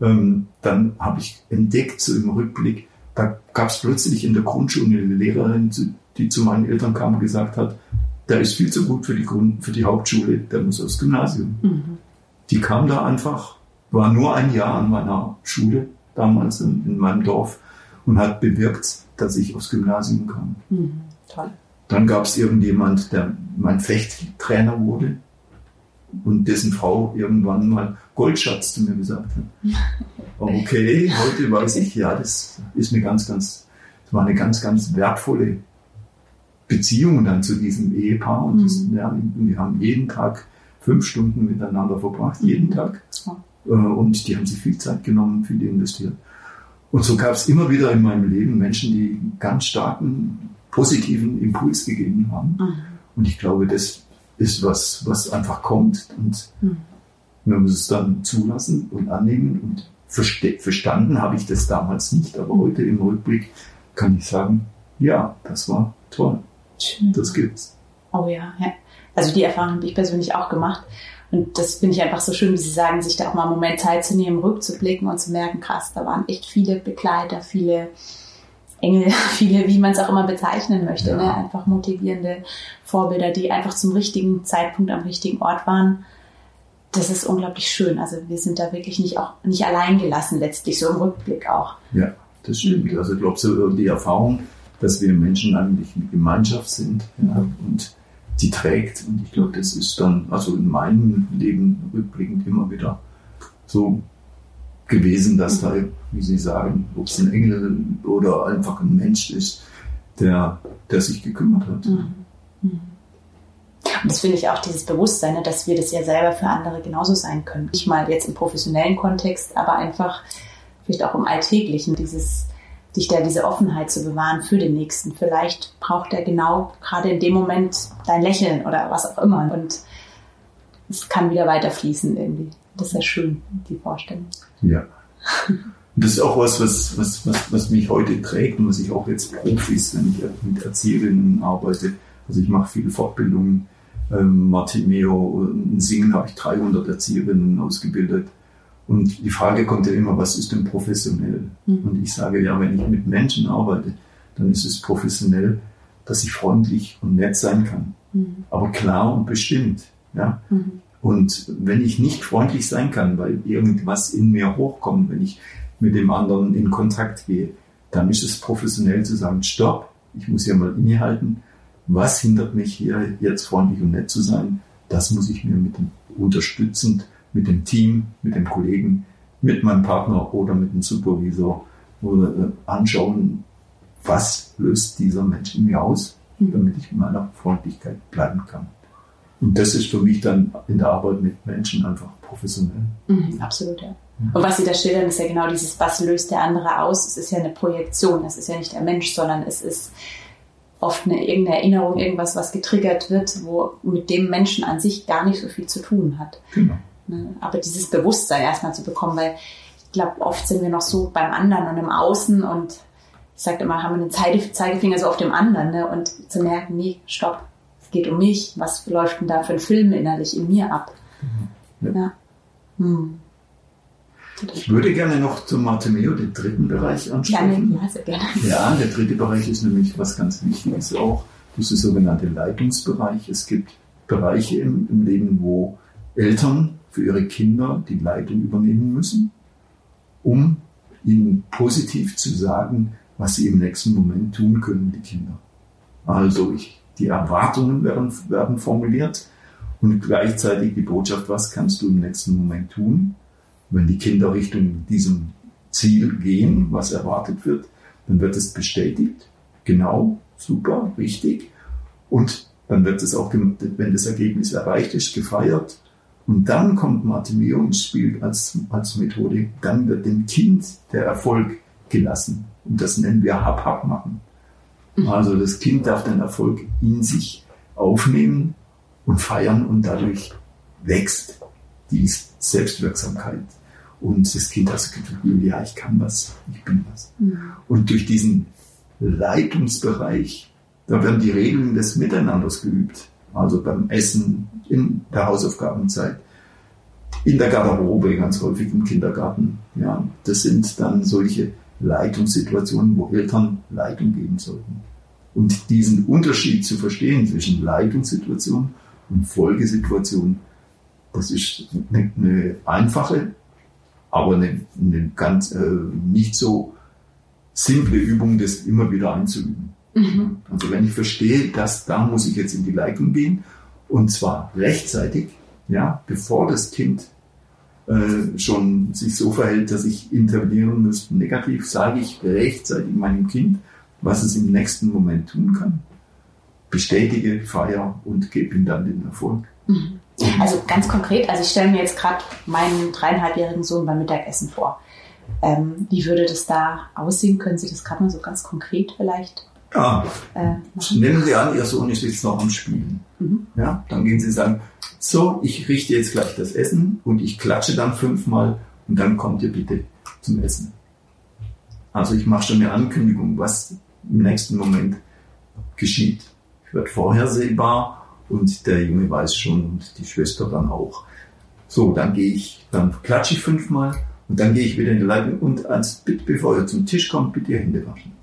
ähm, dann habe ich entdeckt, so im Rückblick, da gab es plötzlich in der Grundschule eine Lehrerin, die zu meinen Eltern kam und gesagt hat, der ist viel zu gut für die, Grund, für die Hauptschule, der muss aufs Gymnasium. Mhm. Die kam da einfach, war nur ein Jahr an meiner Schule, damals in, in meinem Dorf, und hat bewirkt, dass ich aufs Gymnasium kam. Mhm, toll. Dann gab es irgendjemand, der mein Fechttrainer wurde und dessen Frau irgendwann mal Goldschatz zu mir gesagt hat. Okay, heute weiß ich, ja, das ist eine ganz, ganz, das war eine ganz, ganz wertvolle Beziehung dann zu diesem Ehepaar und, das, mhm. ja, wir haben jeden Tag fünf Stunden miteinander verbracht, jeden mhm. Tag. Äh, und die haben sich viel Zeit genommen, viel investiert. Und so gab es immer wieder in meinem Leben Menschen, die ganz starken positiven Impuls gegeben haben. Mhm. Und ich glaube, das ist was, was einfach kommt. Und mhm. man muss es dann zulassen und annehmen. Und verstanden habe ich das damals nicht. Aber heute im Rückblick kann ich sagen, ja, das war toll. Schön. Das gibt's. Oh ja, ja. Also die Erfahrung habe ich persönlich auch gemacht. Und das finde ich einfach so schön, wie Sie sagen, sich da auch mal einen Moment Zeit zu nehmen, rückzublicken und zu merken, krass, da waren echt viele Begleiter, viele Engel, viele, wie man es auch immer bezeichnen möchte, ja. ne? einfach motivierende Vorbilder, die einfach zum richtigen Zeitpunkt am richtigen Ort waren. Das ist unglaublich schön. Also wir sind da wirklich nicht auch nicht allein gelassen, letztlich so im Rückblick auch. Ja, das stimmt. Also ich glaube, so die Erfahrung, dass wir Menschen eigentlich eine Gemeinschaft sind ja, und die trägt. Und ich glaube, das ist dann, also in meinem Leben rückblickend immer wieder so gewesen, dass da, wie Sie sagen, ob es ein Engel oder einfach ein Mensch ist, der, der sich gekümmert hat. Mhm. Mhm. Und das finde ich auch dieses Bewusstsein, ne, dass wir das ja selber für andere genauso sein können. Nicht mal jetzt im professionellen Kontext, aber einfach vielleicht auch im Alltäglichen, dieses dich da diese Offenheit zu bewahren für den Nächsten. Vielleicht braucht er genau gerade in dem Moment dein Lächeln oder was auch immer. Und es kann wieder weiterfließen irgendwie. Das ist ja schön, die Vorstellung. Ja. Und das ist auch was, was, was, was, was mich heute trägt und was ich auch jetzt Profis, wenn ich mit Erzieherinnen arbeite. Also ich mache viele Fortbildungen. Ähm, Martimeo, in Singen habe ich 300 Erzieherinnen ausgebildet. Und die Frage kommt ja immer, was ist denn professionell? Mhm. Und ich sage ja, wenn ich mit Menschen arbeite, dann ist es professionell, dass ich freundlich und nett sein kann. Mhm. Aber klar und bestimmt. Ja? Mhm. Und wenn ich nicht freundlich sein kann, weil irgendwas in mir hochkommt, wenn ich mit dem anderen in Kontakt gehe, dann ist es professionell zu sagen, stopp, ich muss hier mal innehalten. Was hindert mich hier jetzt freundlich und nett zu sein? Das muss ich mir mit dem, unterstützend mit dem Team, mit dem Kollegen, mit meinem Partner oder mit dem Supervisor oder äh, anschauen, was löst dieser Mensch in mir aus, mhm. damit ich in meiner Freundlichkeit bleiben kann. Und das ist für mich dann in der Arbeit mit Menschen einfach professionell. Mhm, absolut, ja. Und was Sie da schildern, ist ja genau dieses, was löst der andere aus? Es ist ja eine Projektion, es ist ja nicht der Mensch, sondern es ist oft eine irgendeine Erinnerung, irgendwas, was getriggert wird, wo mit dem Menschen an sich gar nicht so viel zu tun hat. Genau. Ne? Aber dieses Bewusstsein erstmal zu bekommen, weil ich glaube, oft sind wir noch so beim anderen und im Außen und ich sage immer, haben wir den Zeigefinger so auf dem anderen ne? und zu merken, nee, stopp, geht um mich, was läuft denn da für ein Film innerlich in mir ab? Mhm. Ja. Hm. Ich würde gerne noch zum Martimeo, den dritten Bereich ansprechen. Gerne, ja, sehr gerne. Ja, der dritte Bereich ist nämlich was ganz Wichtiges auch, das ist der sogenannte Leitungsbereich. Es gibt Bereiche im, im Leben, wo Eltern für ihre Kinder die Leitung übernehmen müssen, um ihnen positiv zu sagen, was sie im nächsten Moment tun können, die Kinder. Also ich, die Erwartungen werden, werden formuliert und gleichzeitig die Botschaft, was kannst du im nächsten Moment tun. Wenn die Kinder Richtung diesem Ziel gehen, was erwartet wird, dann wird es bestätigt. Genau, super, richtig. Und dann wird es auch, wenn das Ergebnis erreicht ist, gefeiert. Und dann kommt Martimeo ins Spiel als, als Methode. Dann wird dem Kind der Erfolg gelassen. Und das nennen wir Hab-Hab machen. Mhm. Also das Kind darf den Erfolg in sich aufnehmen und feiern und dadurch wächst die Selbstwirksamkeit. Und das Kind hat das Gefühl, ja, ich kann was, ich bin was. Mhm. Und durch diesen Leitungsbereich, da werden die Regeln des Miteinanders geübt. Also beim Essen, in der Hausaufgabenzeit, in der Garderobe, ganz häufig im Kindergarten. Ja, das sind dann solche Leitungssituationen, wo Eltern Leitung geben sollten. Und diesen Unterschied zu verstehen zwischen Leitungssituation und Folgesituation, das ist eine, eine einfache, aber eine, eine ganz äh, nicht so simple Übung, das immer wieder einzuüben. Mhm. Also wenn ich verstehe, dass da muss ich jetzt in die Leitung gehen und zwar rechtzeitig, ja, bevor das Kind äh, schon sich so verhält, dass ich intervenieren muss. Negativ sage ich rechtzeitig meinem Kind, was es im nächsten Moment tun kann. Bestätige, feier und gebe ihm dann den Erfolg. Mhm. Also ganz konkret, also ich stelle mir jetzt gerade meinen dreieinhalbjährigen Sohn beim Mittagessen vor. Ähm, wie würde das da aussehen? Können Sie das gerade mal so ganz konkret vielleicht ja. Äh, Nehmen Sie an, Ihr Sohn ist jetzt noch am Spielen. Mhm. Ja, dann gehen Sie sagen, so, ich richte jetzt gleich das Essen und ich klatsche dann fünfmal und dann kommt ihr bitte zum Essen. Also ich mache schon eine Ankündigung, was im nächsten Moment geschieht. Ich werde vorhersehbar und der Junge weiß schon und die Schwester dann auch. So, dann gehe ich, dann klatsche ich fünfmal und dann gehe ich wieder in die Leitung und als bevor ihr zum Tisch kommt, bitte Hände waschen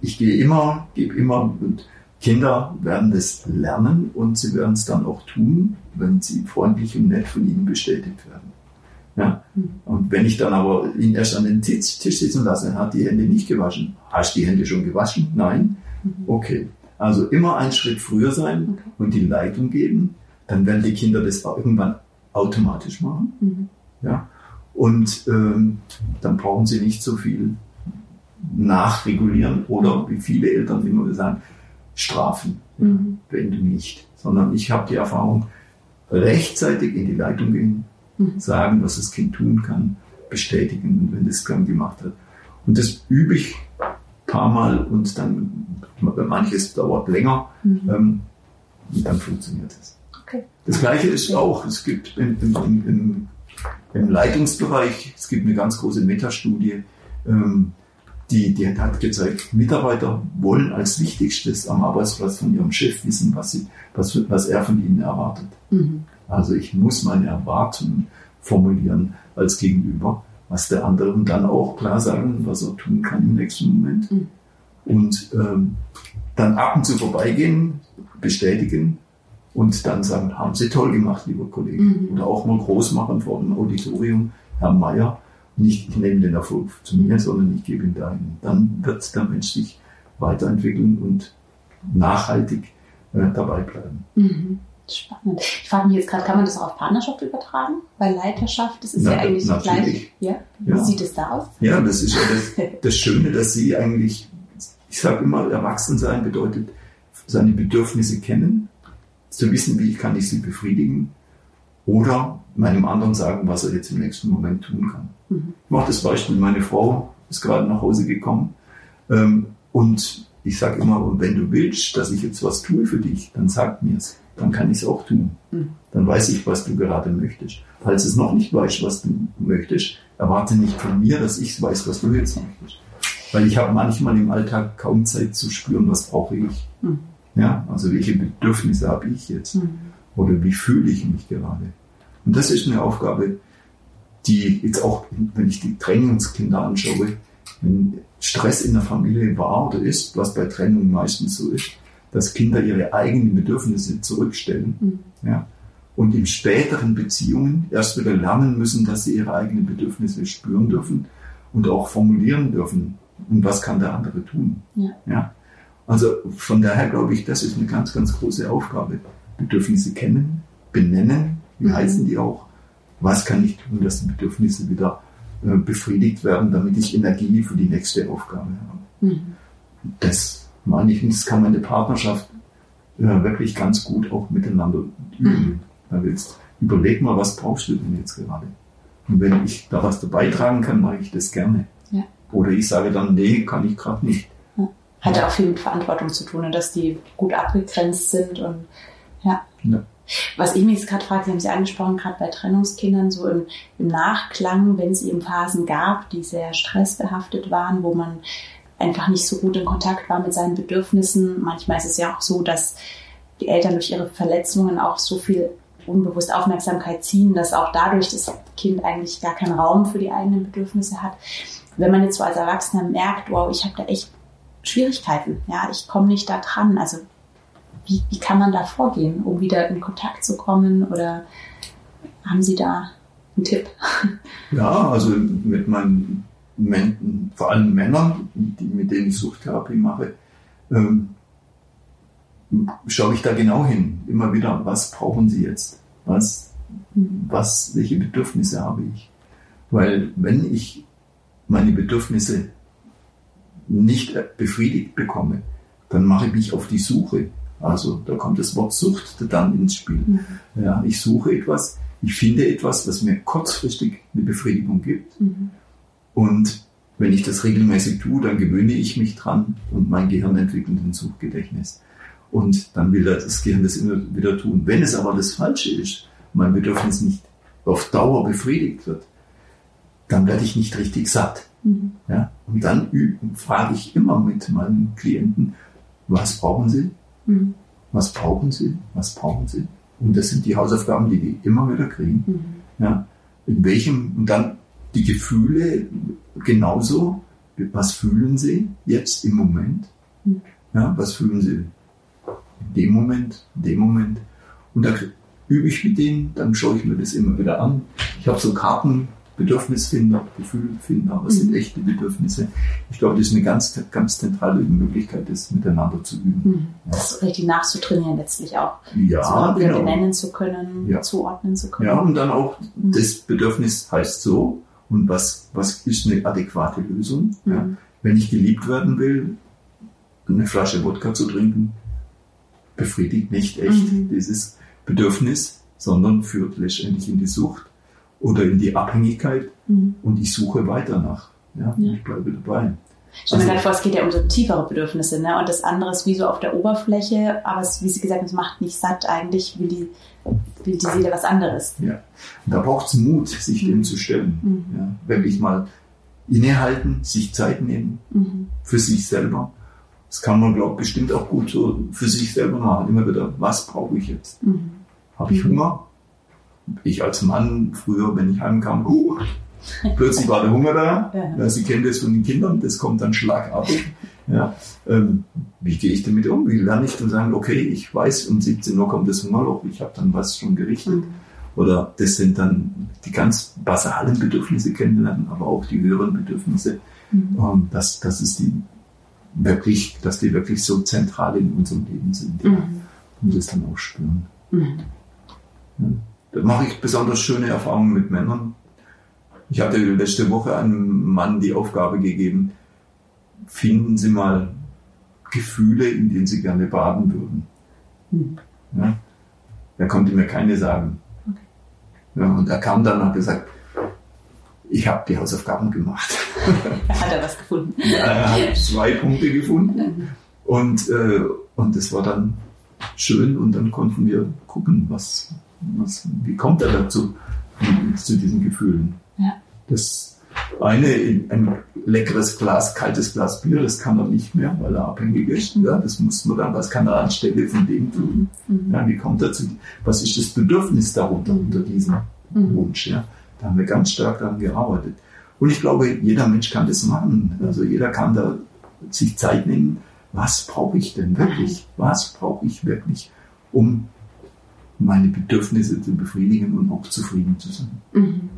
ich gehe immer, gebe immer und Kinder werden das lernen und sie werden es dann auch tun, wenn sie freundlich und nett von ihnen bestätigt werden. Ja? Mhm. Und wenn ich dann aber ihn erst an den Tisch, Tisch sitzen lasse, hat die Hände nicht gewaschen. Hast du die Hände schon gewaschen? Nein? Mhm. Okay. Also immer einen Schritt früher sein okay. und die Leitung geben, dann werden die Kinder das irgendwann automatisch machen. Mhm. Ja? Und ähm, dann brauchen sie nicht so viel nachregulieren oder wie viele Eltern immer sagen, strafen, mhm. wenn du nicht. Sondern ich habe die Erfahrung, rechtzeitig in die Leitung gehen, mhm. sagen, was das Kind tun kann, bestätigen, wenn das Kind gemacht hat. Und das übe ich ein paar Mal und dann, manches dauert länger, mhm. ähm, und dann funktioniert es. Okay. Das Gleiche ist auch, es gibt in, in, in, im Leitungsbereich, es gibt eine ganz große Metastudie, ähm, die, die hat gezeigt, Mitarbeiter wollen als Wichtigstes am Arbeitsplatz von ihrem Chef wissen, was, sie, was, was er von ihnen erwartet. Mhm. Also ich muss meine Erwartungen formulieren als Gegenüber, was der andere dann auch klar sagen, was er tun kann im nächsten Moment. Mhm. Und ähm, dann ab und zu vorbeigehen, bestätigen und dann sagen, haben Sie toll gemacht, lieber Kollege. Mhm. Oder auch mal groß machen vor dem Auditorium, Herr Meier, nicht, ich nehme den Erfolg zu mir, sondern ich gebe ihn dahin. Dann wird der Mensch sich weiterentwickeln und nachhaltig äh, dabei bleiben. Mhm. Spannend. Ich frage mich jetzt gerade, kann man das auch auf Partnerschaft übertragen? Weil Leiterschaft, das ist Na, ja eigentlich so gleich. Ja? Wie ja. sieht es da aus? Ja, das ist ja das, das Schöne, dass Sie eigentlich, ich sage immer, erwachsen sein bedeutet, seine Bedürfnisse kennen, zu wissen, wie kann ich sie befriedigen oder meinem anderen sagen, was er jetzt im nächsten Moment tun kann. Mhm. Ich mache das Beispiel, meine Frau ist gerade nach Hause gekommen ähm, und ich sage immer, und wenn du willst, dass ich jetzt was tue für dich, dann sag mir's, dann kann ich es auch tun. Mhm. Dann weiß ich, was du gerade möchtest. Falls es noch nicht weißt, was du möchtest, erwarte nicht von mir, dass ich weiß, was du jetzt möchtest. Weil ich habe manchmal im Alltag kaum Zeit zu spüren, was brauche ich. Mhm. Ja, also welche Bedürfnisse habe ich jetzt? Mhm. Oder wie fühle ich mich gerade? Und das ist eine Aufgabe, die jetzt auch, wenn ich die Trennungskinder anschaue, wenn Stress in der Familie war oder ist, was bei Trennung meistens so ist, dass Kinder ihre eigenen Bedürfnisse zurückstellen. Mhm. Ja, und in späteren Beziehungen erst wieder lernen müssen, dass sie ihre eigenen Bedürfnisse spüren dürfen und auch formulieren dürfen. Und was kann der andere tun? Ja. ja? Also von daher glaube ich, das ist eine ganz, ganz große Aufgabe. Bedürfnisse kennen, benennen, wie mhm. heißen die auch? Was kann ich tun, dass die Bedürfnisse wieder äh, befriedigt werden, damit ich Energie für die nächste Aufgabe habe? Mhm. Das meine ich, das kann man in der Partnerschaft äh, wirklich ganz gut auch miteinander üben. Mhm. jetzt überleg mal, was brauchst du denn jetzt gerade? Und wenn ich da was beitragen kann, mache ich das gerne. Ja. Oder ich sage dann, nee, kann ich gerade nicht. Ja. Hat ja auch viel mit Verantwortung zu tun, dass die gut abgegrenzt sind und ja. ja. Was ich mich jetzt gerade frage, Sie haben es ja angesprochen, gerade bei Trennungskindern, so im, im Nachklang, wenn es eben Phasen gab, die sehr stressbehaftet waren, wo man einfach nicht so gut in Kontakt war mit seinen Bedürfnissen. Manchmal ist es ja auch so, dass die Eltern durch ihre Verletzungen auch so viel unbewusst Aufmerksamkeit ziehen, dass auch dadurch das Kind eigentlich gar keinen Raum für die eigenen Bedürfnisse hat. Wenn man jetzt so als Erwachsener merkt, wow, ich habe da echt Schwierigkeiten, ja, ich komme nicht da dran. Also wie, wie kann man da vorgehen, um wieder in Kontakt zu kommen? Oder haben Sie da einen Tipp? Ja, also mit meinen Men vor allem Männern, die, mit denen ich Suchttherapie mache, ähm, schaue ich da genau hin. Immer wieder, was brauchen sie jetzt? Was, was, welche Bedürfnisse habe ich? Weil wenn ich meine Bedürfnisse nicht befriedigt bekomme, dann mache ich mich auf die Suche also da kommt das Wort Sucht dann ins Spiel. Mhm. Ja, ich suche etwas, ich finde etwas, was mir kurzfristig eine Befriedigung gibt. Mhm. Und wenn ich das regelmäßig tue, dann gewöhne ich mich dran und mein Gehirn entwickelt ein Suchgedächtnis. Und dann will das Gehirn das immer wieder tun. Wenn es aber das Falsche ist, mein Bedürfnis nicht auf Dauer befriedigt wird, dann werde ich nicht richtig satt. Mhm. Ja? Und dann frage ich immer mit meinen Klienten, was brauchen sie? Mhm. Was brauchen sie? Was brauchen sie? Und das sind die Hausaufgaben, die die immer wieder kriegen. Mhm. Ja, in welchem, und dann die Gefühle genauso. Was fühlen sie jetzt im Moment? Mhm. Ja, was fühlen sie in dem Moment, in dem Moment? Und da übe ich mit denen, dann schaue ich mir das immer wieder an. Ich habe so Karten Bedürfnisfinder, Gefühlfinder, was sind mhm. echte Bedürfnisse. Ich glaube, das ist eine ganz, ganz zentrale Möglichkeit, das miteinander zu üben. Mhm. Das richtig nachzutrainieren letztlich auch. Ja, so genau. benennen zu können, ja. zuordnen zu können. Ja, und dann auch, mhm. das Bedürfnis heißt so, und was, was ist eine adäquate Lösung? Mhm. Ja. Wenn ich geliebt werden will, eine Flasche Wodka zu trinken, befriedigt nicht echt mhm. dieses Bedürfnis, sondern führt letztendlich in die Sucht oder in die Abhängigkeit mhm. und ich suche weiter nach. Ja, ja. Ich bleibe dabei. Ich stelle mir gerade vor, es geht ja um so tiefere Bedürfnisse, ne? Und das andere ist wie so auf der Oberfläche, aber es, wie Sie gesagt haben, es macht nicht satt. Eigentlich will die, will die Seele was anderes. Ja. Und da braucht es Mut, sich dem zu stellen. Mhm. Ja. Wirklich mal innehalten, sich Zeit nehmen Mhm. für sich selber. Das kann man, glaube ich, bestimmt auch gut so für sich selber machen. Immer wieder, was brauche ich jetzt? Mhm. Habe ich Hunger? Ich als Mann, früher, wenn ich heimkam, uh, plötzlich war der Hunger da. Ja. Ja, Sie kennen das von den Kindern, das kommt dann schlagartig. Ja, ähm, wie gehe ich damit um? Wie lerne ich dann sagen, okay, ich weiß, um 17 Uhr kommt das Hungerloch, ich habe dann was schon gerichtet. Mhm. Oder das sind dann die ganz basalen Bedürfnisse kennenlernen, aber auch die höheren Bedürfnisse. Mhm. Ähm, dass, dass es die wirklich, dass die wirklich so zentral in unserem Leben sind. Mhm. Und das dann auch spüren. Mhm. Da mache ich besonders schöne Erfahrungen mit Männern. Ich hatte letzte Woche einem Mann die Aufgabe gegeben, finden Sie mal Gefühle, in denen Sie gerne baden würden. Mhm. Ja? Er konnte mir keine sagen. Ja, und er kam dann und hat gesagt, ich habe die Hausaufgaben gemacht. Hat er was gefunden? Ja, er hat zwei Punkte gefunden und, äh, und das war dann schön und dann konnten wir gucken, was, was, wie kommt er dazu, zu diesen Gefühlen. Ja. Das eine, ein leckeres Glas, kaltes Glas Bier, das kann er nicht mehr, weil er abhängig ist. Ja, das muss man dann, was kann er anstelle von dem tun? Mhm. Ja, wie kommt er zu, was ist das Bedürfnis darunter, unter diesem Mhm. Wunsch? Ja? Da haben wir ganz stark daran gearbeitet. Und ich glaube, jeder Mensch kann das machen. Also jeder kann da sich Zeit nehmen. Was brauche ich denn wirklich? Was brauche ich wirklich, um meine Bedürfnisse zu befriedigen und auch zufrieden zu sein? Mhm.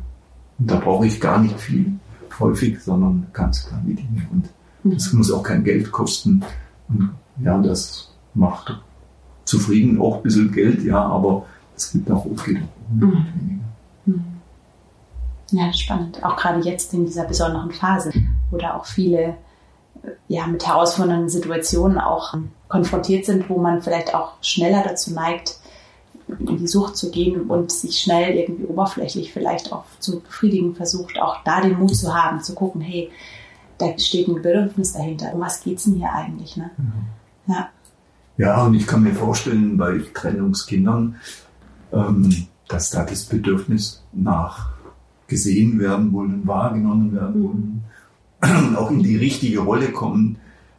Und da brauche ich gar nicht viel häufig, sondern ganz kleine Dinge. Und Mhm. das muss auch kein Geld kosten. Und ja, das macht zufrieden auch ein bisschen Geld, ja, aber es gibt auch okay. Mhm. Ja, spannend. Auch gerade jetzt in dieser besonderen Phase, wo da auch viele äh, ja, mit herausfordernden Situationen auch konfrontiert sind, wo man vielleicht auch schneller dazu neigt, in die Sucht zu gehen und sich schnell irgendwie oberflächlich vielleicht auch zu befriedigen versucht, auch da den Mut zu haben, zu gucken, hey, da steht ein Bedürfnis dahinter. Um was geht's denn hier eigentlich? Ne? Ja. Ja, und ich kann mir vorstellen, bei Trennungskindern, ähm, dass da das Bedürfnis nach gesehen werden wollen, wahrgenommen werden wollen, auch in die richtige Rolle kommen,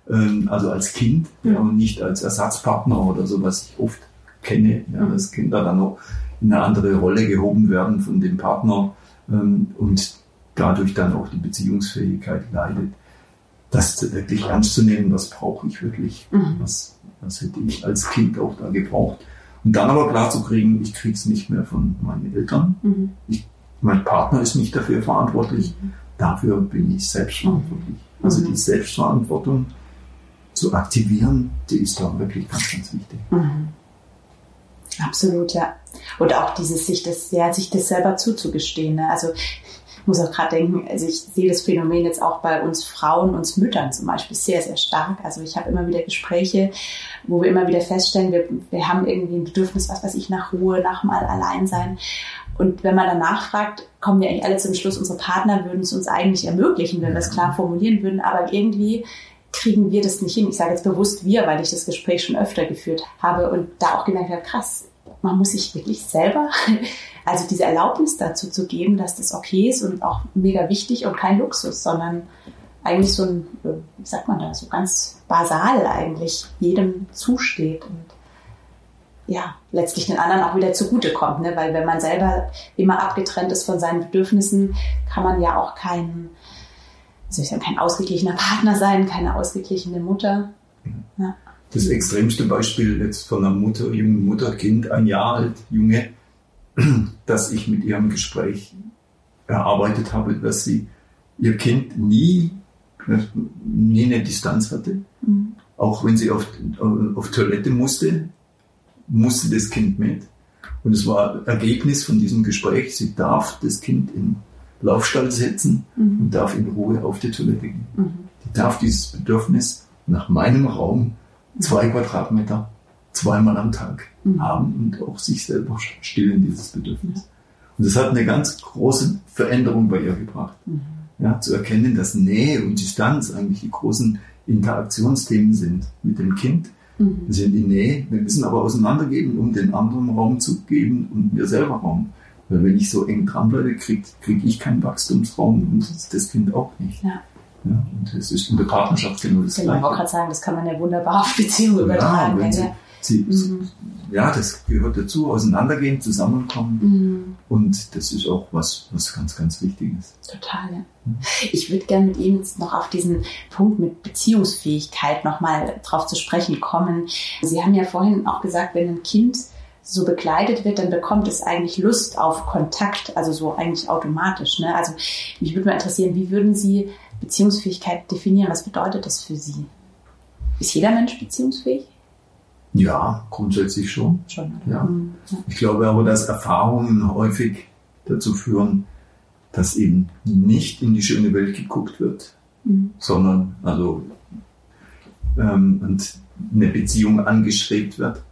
ähm, also als Kind ja, und nicht als Ersatzpartner oder so, was ich oft kenne, ja, dass Kinder dann auch in eine andere Rolle gehoben werden von dem Partner ähm, und dadurch dann auch die Beziehungsfähigkeit leidet. Das wirklich ernst zu nehmen, was brauche ich wirklich, Mhm. was, was hätte ich als Kind auch da gebraucht. Und dann aber klar zu kriegen, ich kriege es nicht mehr von meinen Eltern. Mhm. Mein Partner ist nicht dafür verantwortlich. Dafür bin ich selbst verantwortlich. Also Mhm. die Selbstverantwortung zu aktivieren, die ist da wirklich ganz, ganz wichtig. Absolut, ja. Und auch dieses, sich das, ja, sich das selber zuzugestehen. Ne? Also ich muss auch gerade denken, also ich sehe das Phänomen jetzt auch bei uns Frauen, uns Müttern zum Beispiel sehr, sehr stark. Also ich habe immer wieder Gespräche, wo wir immer wieder feststellen, wir, wir haben irgendwie ein Bedürfnis, was weiß ich, nach Ruhe, nach mal allein sein. Und wenn man danach fragt, kommen wir eigentlich alle zum Schluss, unsere Partner würden es uns eigentlich ermöglichen, wenn wir es klar formulieren würden. Aber irgendwie kriegen wir das nicht hin. Ich sage jetzt bewusst wir, weil ich das Gespräch schon öfter geführt habe und da auch gemerkt habe, krass, man muss sich wirklich selber, also diese Erlaubnis dazu zu geben, dass das okay ist und auch mega wichtig und kein Luxus, sondern eigentlich so ein, wie sagt man da, so ganz basal eigentlich jedem zusteht und ja, letztlich den anderen auch wieder zugutekommt, ne? weil wenn man selber immer abgetrennt ist von seinen Bedürfnissen, kann man ja auch kein, soll ich sagen, kein ausgeglichener Partner sein, keine ausgeglichene Mutter. Ja. Das extremste Beispiel jetzt von einer Mutter, jungen Mutter, Kind, ein Jahr alt, Junge, dass ich mit ihrem Gespräch erarbeitet habe, dass sie ihr Kind nie, nie eine Distanz hatte. Mhm. Auch wenn sie auf, auf Toilette musste, musste das Kind mit. Und es war Ergebnis von diesem Gespräch, sie darf das Kind in Laufstall setzen Mhm. und darf in Ruhe auf die Toilette gehen. Mhm. Die darf dieses Bedürfnis nach meinem Raum zwei Quadratmeter zweimal am Tag Mhm. haben und auch sich selber stillen, dieses Bedürfnis. Und das hat eine ganz große Veränderung bei ihr gebracht. Mhm. Ja, zu erkennen, dass Nähe und Distanz eigentlich die großen Interaktionsthemen sind mit dem Kind. Mhm. Wir sind in Nähe, wir müssen aber auseinandergeben, um den anderen Raum zu geben und mir selber Raum. Weil wenn ich so eng dranbleibe, kriege krieg ich keinen Wachstumsraum und das Kind auch nicht. Ja. Ja, und das ist in der Partnerschaft genau das genau, Ich wollte gerade sagen, das kann man ja wunderbar auf Beziehungen übertragen. Ja, sie, sie, mhm. ja, das gehört dazu, auseinandergehen, zusammenkommen. Mhm. Und das ist auch was, was ganz, ganz wichtig ist. Total, ja. Mhm. Ich würde gerne mit Ihnen jetzt noch auf diesen Punkt mit Beziehungsfähigkeit nochmal drauf zu sprechen kommen. Sie haben ja vorhin auch gesagt, wenn ein Kind so begleitet wird, dann bekommt es eigentlich Lust auf Kontakt, also so eigentlich automatisch. Ne? Also mich würde mal interessieren, wie würden Sie Beziehungsfähigkeit definieren? Was bedeutet das für Sie? Ist jeder Mensch beziehungsfähig? Ja, grundsätzlich schon. schon ja. Mhm. Ich glaube aber, dass Erfahrungen häufig dazu führen, dass eben nicht in die schöne Welt geguckt wird, mhm. sondern also ähm, und eine Beziehung angestrebt wird.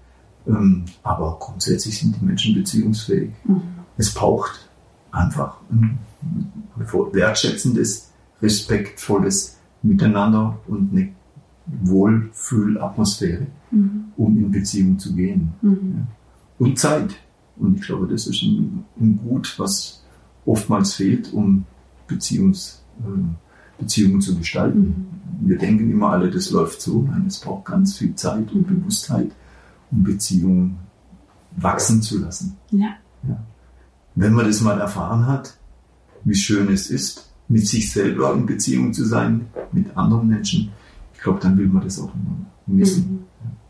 Ähm, aber grundsätzlich sind die Menschen beziehungsfähig. Mhm. Es braucht einfach ein wertschätzendes respektvolles Miteinander und eine Wohlfühlatmosphäre, mhm. um in Beziehung zu gehen. Mhm. Und Zeit. Und ich glaube, das ist ein, ein Gut, was oftmals fehlt, um Beziehungs, äh, Beziehungen zu gestalten. Mhm. Wir denken immer alle, das läuft so. Nein, es braucht ganz viel Zeit und mhm. Bewusstheit, um Beziehungen wachsen zu lassen. Ja. ja. Wenn man das mal erfahren hat, wie schön es ist, mit sich selber in Beziehung zu sein, mit anderen Menschen, ich glaube, dann will man das auch immer missen. Mhm.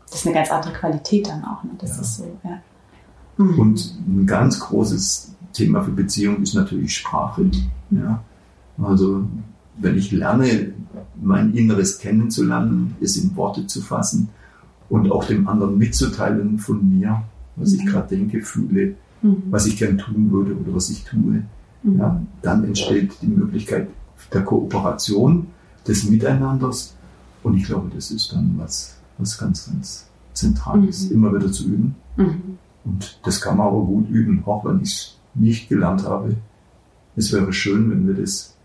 Das ist eine ganz andere Qualität dann auch. Ne? Das ja. ist so, ja. Mhm. Und ein ganz großes Thema für Beziehung ist natürlich Sprache. Mhm. Ja? Also wenn ich lerne, mein Inneres kennenzulernen, es in Worte zu fassen und auch dem anderen mitzuteilen von mir, was ich mhm. gerade denke, fühle, mhm. was ich gern tun würde oder was ich tue, Mhm. Ja, dann entsteht die Möglichkeit der Kooperation, des Miteinanders. Und ich glaube, das ist dann was, was ganz, ganz Zentrales, mhm. immer wieder zu üben. Mhm. Und das kann man aber gut üben, auch wenn ich es nicht gelernt habe. Es wäre schön, wenn wir das,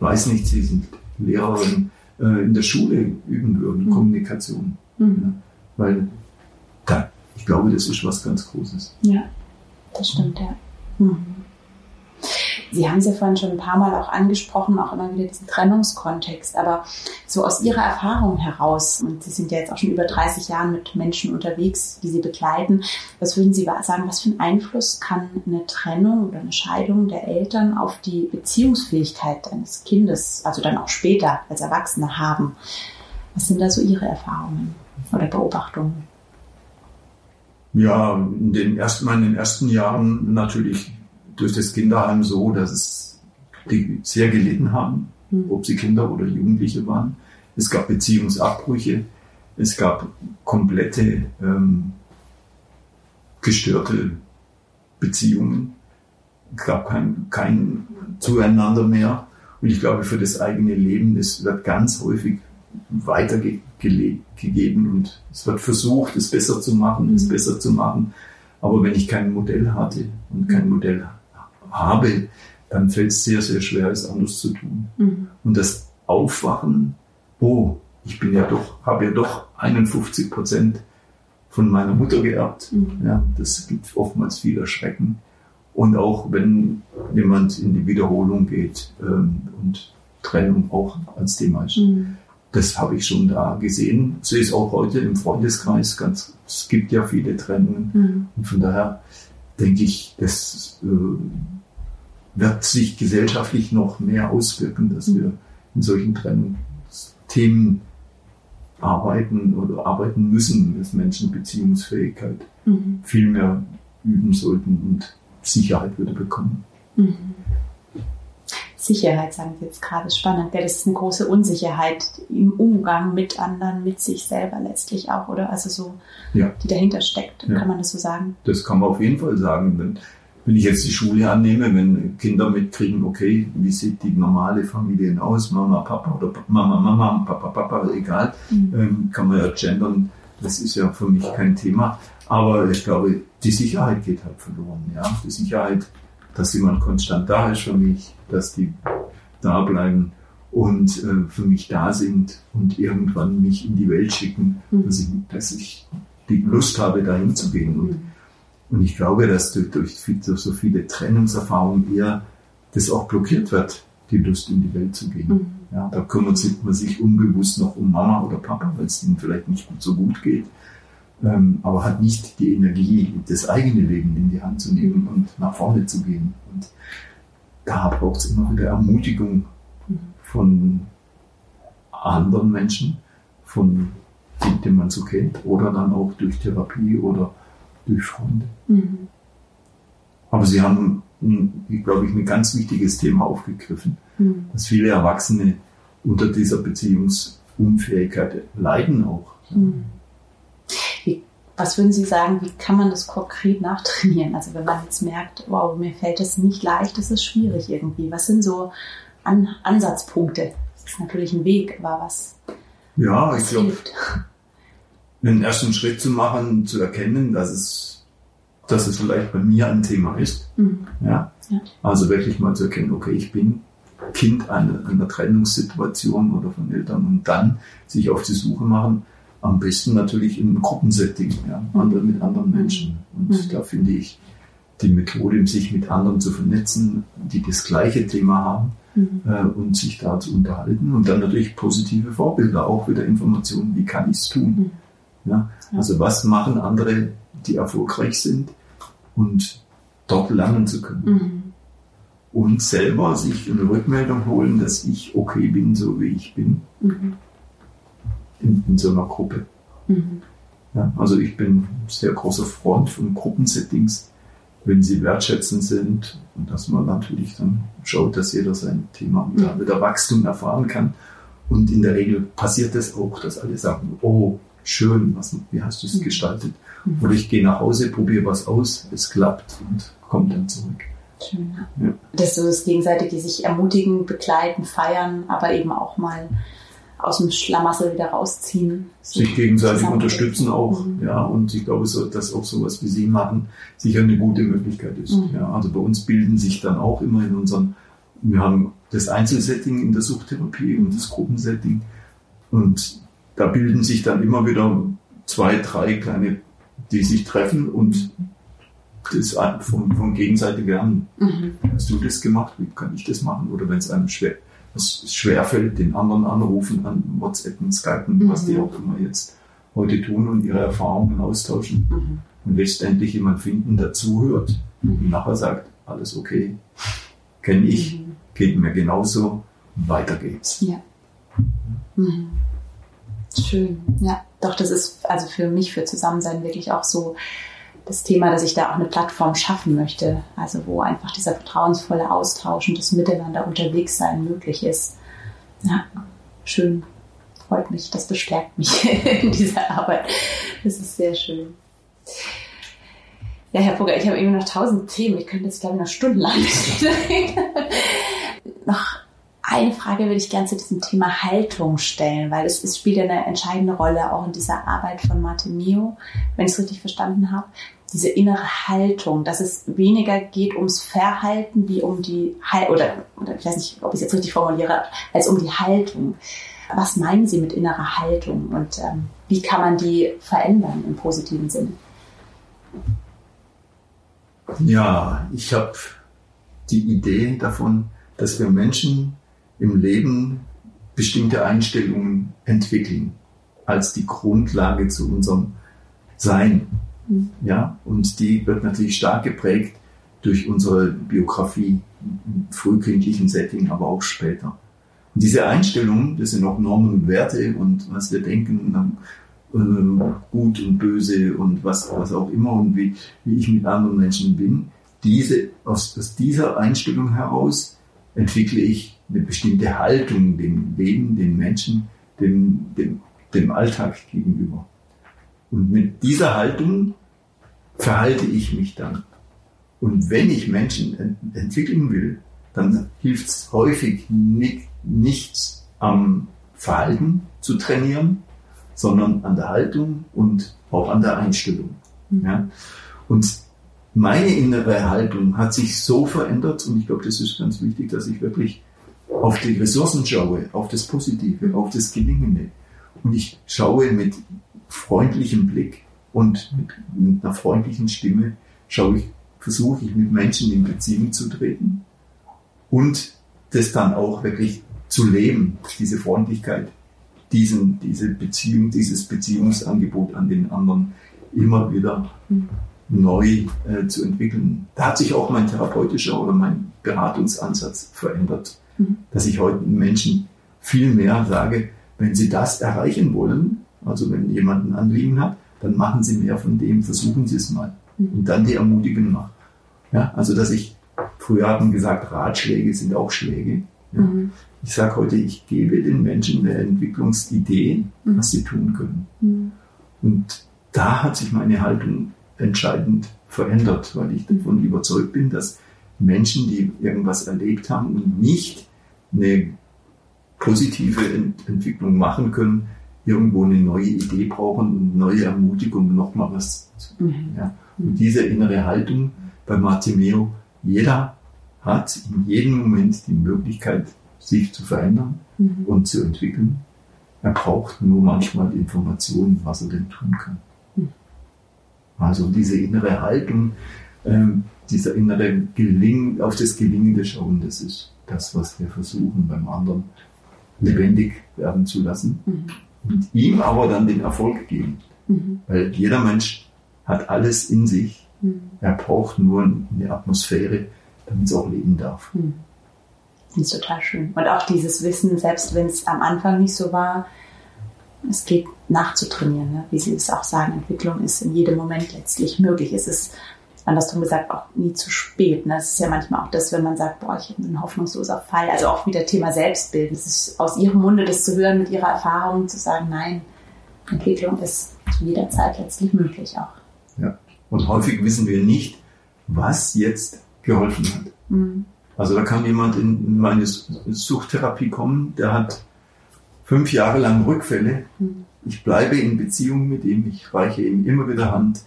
weiß nicht, Sie sind Lehrerin, äh, in der Schule üben würden, mhm. Kommunikation. Mhm. Weil da, ich glaube, das ist was ganz Großes. Ja, das stimmt, ja. Mhm. Sie haben es ja vorhin schon ein paar Mal auch angesprochen, auch immer wieder diesen Trennungskontext. Aber so aus Ihrer Erfahrung heraus, und Sie sind ja jetzt auch schon über 30 Jahre mit Menschen unterwegs, die Sie begleiten, was würden Sie sagen, was für einen Einfluss kann eine Trennung oder eine Scheidung der Eltern auf die Beziehungsfähigkeit eines Kindes, also dann auch später als Erwachsene haben? Was sind da so Ihre Erfahrungen oder Beobachtungen? Ja, in den ersten, in den ersten Jahren natürlich durch das Kinderheim so, dass es die sehr gelitten haben, mhm. ob sie Kinder oder Jugendliche waren. Es gab Beziehungsabbrüche, es gab komplette ähm, gestörte Beziehungen, es gab kein, kein Zueinander mehr. Und ich glaube, für das eigene Leben, das wird ganz häufig weitergegeben und es wird versucht, es besser zu machen, es mhm. besser zu machen. Aber wenn ich kein Modell hatte und kein mhm. Modell habe, dann fällt es sehr, sehr schwer, es anders zu tun. Mhm. Und das Aufwachen, oh, ich bin ja doch, habe ja doch 51 Prozent von meiner Mutter geerbt. Mhm. Ja, das gibt oftmals viel Erschrecken. Und auch wenn jemand in die Wiederholung geht ähm, und Trennung auch als Thema ist. Mhm. Das habe ich schon da gesehen. So ist auch heute im Freundeskreis ganz, es gibt ja viele Trennungen. Mhm. Und von daher denke ich, das äh, wird sich gesellschaftlich noch mehr auswirken, dass wir in solchen Trennungsthemen arbeiten oder arbeiten müssen, dass Menschen Beziehungsfähigkeit mhm. viel mehr üben sollten und Sicherheit würde bekommen. Sicherheit, sagen Sie jetzt gerade, spannend. Ja, das ist eine große Unsicherheit im Umgang mit anderen, mit sich selber letztlich auch, oder? Also so, ja. die dahinter steckt, ja. kann man das so sagen? Das kann man auf jeden Fall sagen. Wenn, wenn ich jetzt die Schule annehme, wenn Kinder mitkriegen, okay, wie sieht die normale Familie aus, Mama, Papa oder Mama, Mama, Papa, Papa, egal, mhm. ähm, kann man ja gendern. Das ist ja für mich kein Thema. Aber ich glaube, die Sicherheit geht halt verloren. Ja, die Sicherheit, dass jemand konstant da ist für mich, dass die da bleiben und äh, für mich da sind und irgendwann mich in die Welt schicken, mhm. dass, ich, dass ich die Lust habe, dahin zu gehen. Und, mhm. und ich glaube, dass durch, durch, durch, so viele Trennungserfahrungen eher das auch blockiert wird, die Lust in die Welt zu gehen. Mhm. Ja, da kümmert man sich unbewusst noch um Mama oder Papa, weil es ihnen vielleicht nicht so gut geht, ähm, aber hat nicht die Energie, das eigene Leben in die Hand zu nehmen und nach vorne zu gehen. Und da braucht es immer wieder Ermutigung von anderen Menschen, von denen, die man so kennt, oder dann auch durch Therapie oder durch Freunde. Mhm. Aber Sie haben, glaube ich, ein ganz wichtiges Thema aufgegriffen, mhm. dass viele Erwachsene unter dieser Beziehungsunfähigkeit leiden auch. Mhm. Was würden Sie sagen, wie kann man das konkret nachtrainieren? Also wenn man jetzt merkt, wow, mir fällt das nicht leicht, das ist schwierig irgendwie. Was sind so An Ansatzpunkte? Das ist natürlich ein Weg, aber was, ja, was ich glaube, einen ersten Schritt zu machen, zu erkennen, dass es, dass es vielleicht bei mir ein Thema ist. Mhm. Ja? ja? Also wirklich mal zu erkennen, okay, ich bin Kind einer, einer Trennungssituation oder von Eltern und dann sich auf die Suche machen, am besten natürlich im Gruppensetting, ja, andere, mit anderen Menschen. Und mhm. da finde ich die Methode, sich mit anderen zu vernetzen, die das gleiche Thema haben mhm. äh, und sich da zu unterhalten. Und dann natürlich positive Vorbilder, auch wieder Informationen, wie kann ich es tun. Mhm. Ja? Also was machen andere, die erfolgreich sind und dort lernen zu können. Mhm. Und selber sich eine Rückmeldung holen, dass ich okay bin, so wie ich bin. Mhm in, in so einer Gruppe. Mhm. Ja, also ich bin sehr großer Freund von Gruppensettings, wenn sie wertschätzend sind und dass man natürlich dann schaut, dass jeder sein Thema und da wieder Wachstum erfahren kann. Und in der Regel passiert es das auch, dass alle sagen, oh, schön, was, wie hast du es mhm. gestaltet? Mhm. Oder ich gehe nach Hause, probiere was aus, es klappt und komme dann zurück. Schön, ja. ja. Das ist so das Gegenseitige, sich ermutigen, begleiten, feiern, aber eben auch mal aus dem Schlamassel wieder rausziehen. Sich gegenseitig unterstützen auch, mhm. ja. Und ich glaube, so, dass auch sowas wie Sie machen sicher eine gute Möglichkeit ist. Mhm. Ja, also bei uns bilden sich dann auch immer in unseren, wir haben das Einzelsetting in der Suchttherapie und das Gruppensetting. Und da bilden sich dann immer wieder zwei, drei kleine, die sich treffen und das von, von gegenseitig lernen. Mhm. Hast du das gemacht? Wie kann ich das machen? Oder wenn es einem schwer, es schwerfällt, den anderen anrufen, an WhatsAppen, Skypen, mhm. was die auch immer jetzt heute tun und ihre Erfahrungen austauschen mhm. und letztendlich jemand finden, der zuhört mhm. und nachher sagt, alles okay, kenne ich, mhm. geht mir genauso, weiter geht's. Ja. Mhm. Schön, ja. Doch, das ist also für mich, für Zusammensein wirklich auch so das Thema, dass ich da auch eine Plattform schaffen möchte, also wo einfach dieser vertrauensvolle Austausch und das Miteinander unterwegs sein möglich ist. Ja, schön. Freut mich, das bestärkt mich in dieser Arbeit. Das ist sehr schön. Ja, Herr Fugger, ich habe eben noch tausend Themen. Ich könnte jetzt, glaube ich, noch stundenlang reden. noch eine Frage würde ich gerne zu diesem Thema Haltung stellen, weil es, es spielt eine entscheidende Rolle auch in dieser Arbeit von Martin Mio, wenn ich es richtig verstanden habe diese innere Haltung, dass es weniger geht ums Verhalten wie um die Haltung, oder, oder ich weiß nicht, ob ich es jetzt richtig formuliere, als um die Haltung. Was meinen Sie mit innerer Haltung und ähm, wie kann man die verändern im positiven Sinne? Ja, ich habe die Idee davon, dass wir Menschen im Leben bestimmte Einstellungen entwickeln als die Grundlage zu unserem Sein. Ja, und die wird natürlich stark geprägt durch unsere Biografie im frühkindlichen Setting, aber auch später. Und diese Einstellungen, das sind auch Normen und Werte und was wir denken, äh, gut und böse und was, was auch immer und wie, wie ich mit anderen Menschen bin, diese, aus, aus dieser Einstellung heraus entwickle ich eine bestimmte Haltung dem Leben, den Menschen, dem, dem, dem Alltag gegenüber. Und mit dieser Haltung verhalte ich mich dann. Und wenn ich Menschen ent entwickeln will, dann hilft es häufig nicht, nichts am Verhalten zu trainieren, sondern an der Haltung und auch an der Einstellung. Mhm. Ja? Und meine innere Haltung hat sich so verändert und ich glaube, das ist ganz wichtig, dass ich wirklich auf die Ressourcen schaue, auf das Positive, auf das Gelingende. Und ich schaue mit freundlichem Blick und mit, einer freundlichen Stimme, schaue ich, versuche ich mit Menschen in Beziehung zu treten und das dann auch wirklich zu leben, diese Freundlichkeit, diesen, diese Beziehung, dieses Beziehungsangebot an den anderen immer wieder neu äh, zu entwickeln. Da hat sich auch mein therapeutischer oder mein Beratungsansatz verändert, mhm. dass ich heute Menschen viel mehr sage, wenn sie das erreichen wollen, also wenn jemand ein Anliegen hat, dann machen sie mehr von dem, versuchen sie es mal. Mhm. Und dann die ermutigen nach. Ja, also dass ich, früher haben gesagt, Ratschläge sind auch Schläge. Ja. Mhm. Ich sage heute, ich gebe den Menschen eine Entwicklungsidee, mhm. was sie tun können. Mhm. Und da hat sich meine Haltung entscheidend verändert, weil ich davon überzeugt bin, dass Menschen, die irgendwas erlebt haben und nicht eine positive Ent Entwicklung machen können, irgendwo eine neue Idee brauchen und neue Ermutigung, nochmal was. Mhm. Ja. Und diese innere Haltung bei Martimeo, jeder hat in jedem Moment die Möglichkeit, sich zu verändern mhm. und zu entwickeln. Er braucht nur manchmal Informationen, was er denn tun kann. Mhm. Also diese innere Haltung, ähm, dieser innere Gelingen, auf das Gelingende schauen, das ist das, was wir versuchen beim anderen lebendig werden zu lassen mhm. und ihm aber dann den Erfolg geben. Mhm. Weil jeder Mensch hat alles in sich. Mhm. Er braucht nur eine Atmosphäre, damit es auch leben darf. Mhm. Das ist total schön. Und auch dieses Wissen, selbst wenn es am Anfang nicht so war, es geht nachzutrainieren. Ne? Wie Sie es auch sagen, Entwicklung ist in jedem Moment letztlich möglich. Es ist andersrum gesagt auch nie zu spät. Ne? Das ist ja manchmal auch das, wenn man sagt, boah, ich habe einen hoffnungsloser Fall. Also auch wieder Thema Selbstbild. Es ist aus Ihrem Munde das zu hören, mit Ihrer Erfahrung zu sagen, nein, Entwicklung ist zu jeder Zeit letztlich möglich auch. Ja. Und häufig wissen wir nicht, was jetzt geholfen hat. Mhm. Also da kann jemand in meine Suchtherapie kommen, der hat fünf Jahre lang Rückfälle. Mhm. Ich bleibe in Beziehung mit ihm, ich reiche ihm immer wieder Hand.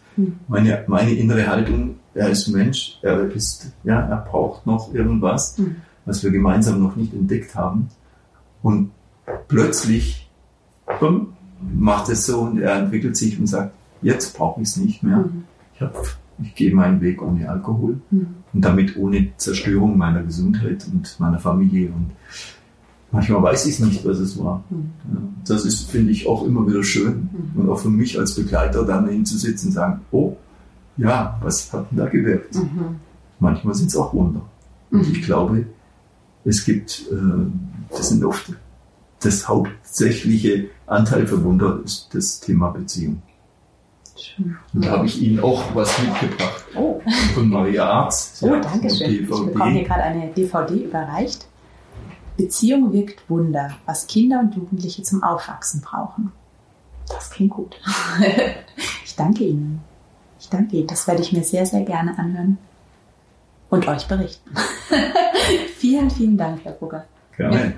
Meine, meine innere Haltung, er ist Mensch, er ist, ja, er braucht noch irgendwas, was wir gemeinsam noch nicht entdeckt haben. Und plötzlich bumm, macht es so und er entwickelt sich und sagt, jetzt brauche ich es nicht mehr. Ich habe ich gehe meinen Weg ohne Alkohol und damit ohne Zerstörung meiner Gesundheit und meiner Familie. Und manchmal weiß ich nicht, was es war. Ja, das ist, finde ich, auch immer wieder schön. Mhm. Und auch für mich als Begleiter dann hinzusitzen und sagen, oh, ja, was hat denn da gewirkt? Mhm. Manchmal sind es auch Wunder. Und mhm. ich glaube, es gibt, äh, das sind oft das hauptsächliche Anteil für Wunder ist das Thema Beziehung. Schön. Und da habe ich Ihnen auch was mitgebracht. Oh. Von Maria Arz. Oh, danke schön. Ich bekomme hier gerade eine DVD überreicht. Beziehung wirkt Wunder, was Kinder und Jugendliche zum Aufwachsen brauchen. Das klingt gut. ich danke Ihnen. Ich danke Ihnen. Das werde ich mir sehr, sehr gerne anhören und euch berichten. vielen, vielen Dank, Herr Brugger. Gerne.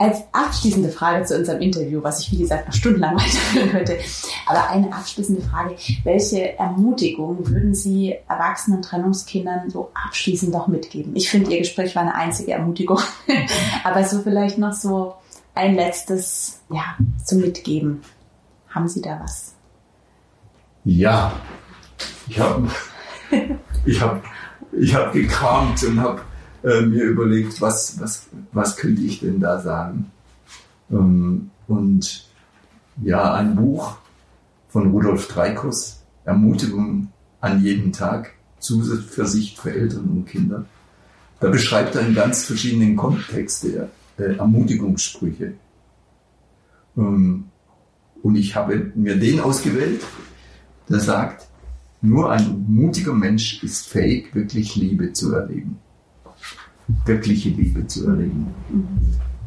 Als abschließende Frage zu unserem Interview, was ich wie gesagt noch stundenlang weiterführen könnte, aber eine abschließende Frage. Welche Ermutigung würden Sie erwachsenen Trennungskindern so abschließend noch mitgeben? Ich finde, Ihr Gespräch war eine einzige Ermutigung, aber so vielleicht noch so ein letztes, ja, zum Mitgeben. Haben Sie da was? Ja, ich habe ich hab, ich hab gekramt und habe äh, mir überlegt, was, was, was könnte ich denn da sagen? Ähm, und ja, ein Buch von Rudolf Dreikus, Ermutigung an jeden Tag, Zuversicht für Eltern und Kinder. Da beschreibt er in ganz verschiedenen Kontexten äh, Ermutigungssprüche. Ähm, und ich habe mir den ausgewählt, der sagt, nur ein mutiger Mensch ist fähig, wirklich Liebe zu erleben wirkliche Liebe zu erleben. Mhm.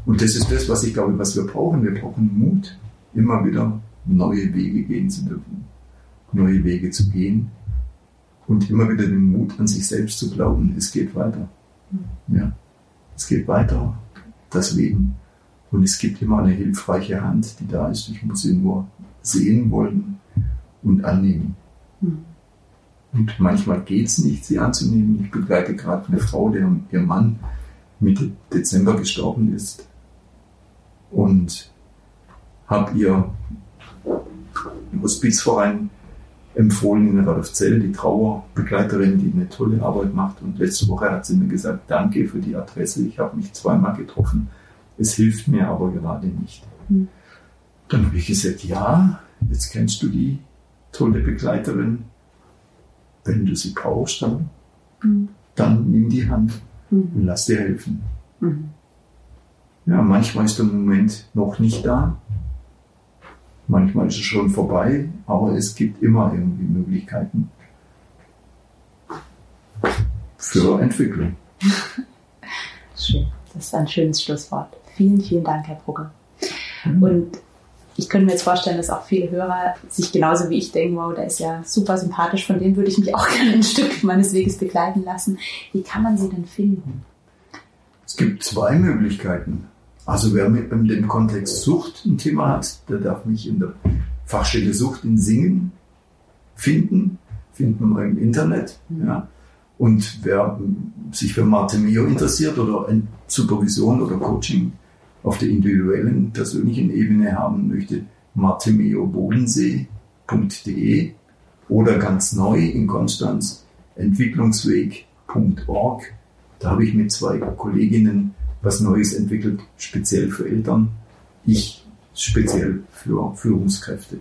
Und das ist das, was ich glaube, was wir brauchen. Wir brauchen Mut, immer wieder neue Wege gehen zu dürfen, neue Wege zu gehen und immer wieder den Mut an sich selbst zu glauben, es geht weiter. Mhm. Ja, es geht weiter, das Leben. Und es gibt immer eine hilfreiche Hand, die da ist. Ich muss sie nur sehen wollen und annehmen. Mhm. Und manchmal geht es nicht, sie anzunehmen. Ich begleite gerade eine Frau, der ihr Mann Mitte Dezember gestorben ist. Und habe ihr im Hospizverein empfohlen in Radolfzell, die Trauerbegleiterin, die eine tolle Arbeit macht. Und letzte Woche hat sie mir gesagt, danke für die Adresse, ich habe mich zweimal getroffen. Es hilft mir aber gerade nicht. Mhm. Dann habe ich gesagt, ja, jetzt kennst du die tolle Begleiterin. Wenn du sie brauchst, dann, mhm. dann nimm die Hand mhm. und lass dir helfen. Mhm. Ja, manchmal ist der Moment noch nicht da. Manchmal ist es schon vorbei, aber es gibt immer irgendwie Möglichkeiten für Entwicklung. Schön. Das ist ein schönes Schlusswort. Vielen, vielen Dank, Herr Brugger. Und ich könnte mir jetzt vorstellen, dass auch viele Hörer sich genauso wie ich denken, wow, der ist ja super sympathisch, von dem würde ich mich auch gerne ein Stück meines Weges begleiten lassen. Wie kann man sie denn finden? Es gibt zwei Möglichkeiten. Also wer mit dem Kontext Sucht ein Thema hat, der darf mich in der Fachstelle Sucht in Singen finden, finden wir im Internet. Mhm. Ja. Und wer sich für Martemio interessiert oder Supervision oder Coaching auf der individuellen, persönlichen Ebene haben möchte, martemeobodensee.de oder ganz neu in Konstanz entwicklungsweg.org. Da habe ich mit zwei Kolleginnen was Neues entwickelt, speziell für Eltern. Ich speziell für Führungskräfte.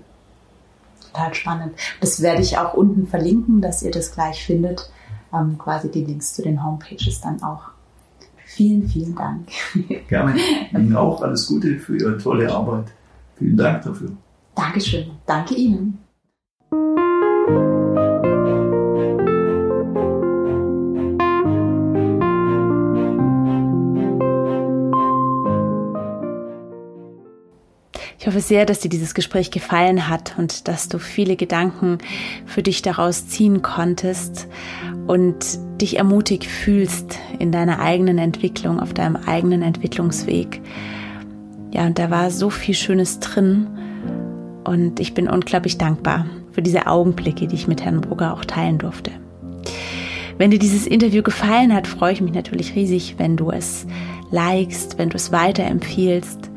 Total spannend. Das werde ich auch unten verlinken, dass ihr das gleich findet. Ähm, quasi die Links zu den Homepages dann auch. Vielen, vielen Dank. Gerne. Ihnen auch alles Gute für Ihre tolle Arbeit. Vielen Dank dafür. Dankeschön. Danke Ihnen. Ich hoffe sehr, dass dir dieses Gespräch gefallen hat und dass du viele Gedanken für dich daraus ziehen konntest und dich ermutigt fühlst in deiner eigenen Entwicklung, auf deinem eigenen Entwicklungsweg. Ja, und da war so viel Schönes drin und ich bin unglaublich dankbar für diese Augenblicke, die ich mit Herrn Brugger auch teilen durfte. Wenn dir dieses Interview gefallen hat, freue ich mich natürlich riesig, wenn du es likest, wenn du es weiterempfiehlst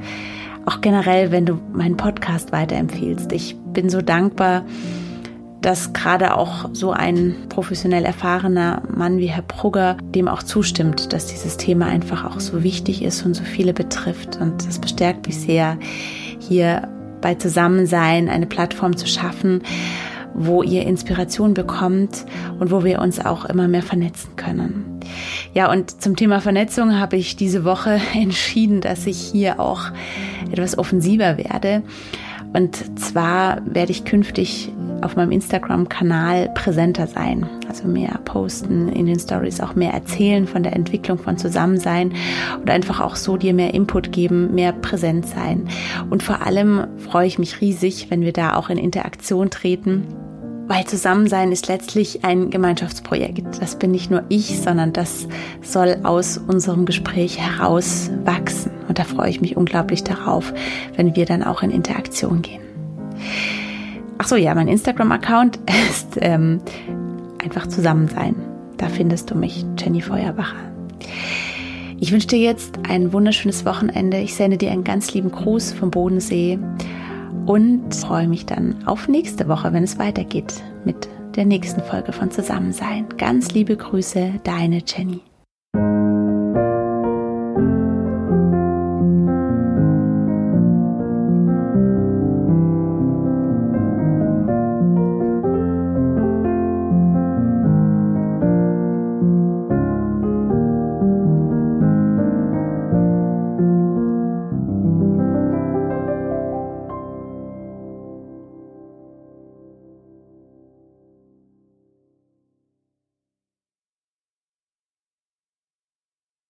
auch generell, wenn du meinen Podcast weiterempfiehlst. Ich bin so dankbar, dass gerade auch so ein professionell erfahrener Mann wie Herr Brugger dem auch zustimmt, dass dieses Thema einfach auch so wichtig ist und so viele betrifft. Und das bestärkt mich sehr, hier bei Zusammensein eine Plattform zu schaffen, wo ihr Inspiration bekommt und wo wir uns auch immer mehr vernetzen können. Ja, und zum Thema Vernetzung habe ich diese Woche entschieden, dass ich hier auch etwas offensiver werde. Und zwar werde ich künftig auf meinem Instagram-Kanal präsenter sein. Also mehr posten in den Stories, auch mehr erzählen von der Entwicklung von Zusammensein und einfach auch so dir mehr Input geben, mehr präsent sein. Und vor allem freue ich mich riesig, wenn wir da auch in Interaktion treten weil Zusammensein ist letztlich ein Gemeinschaftsprojekt. Das bin nicht nur ich, sondern das soll aus unserem Gespräch heraus wachsen. Und da freue ich mich unglaublich darauf, wenn wir dann auch in Interaktion gehen. Ach so, ja, mein Instagram-Account ist ähm, einfach Zusammensein. Da findest du mich, Jenny Feuerbacher. Ich wünsche dir jetzt ein wunderschönes Wochenende. Ich sende dir einen ganz lieben Gruß vom Bodensee und freue mich dann auf nächste Woche, wenn es weitergeht mit der nächsten Folge von Zusammensein. Ganz liebe Grüße, deine Jenny.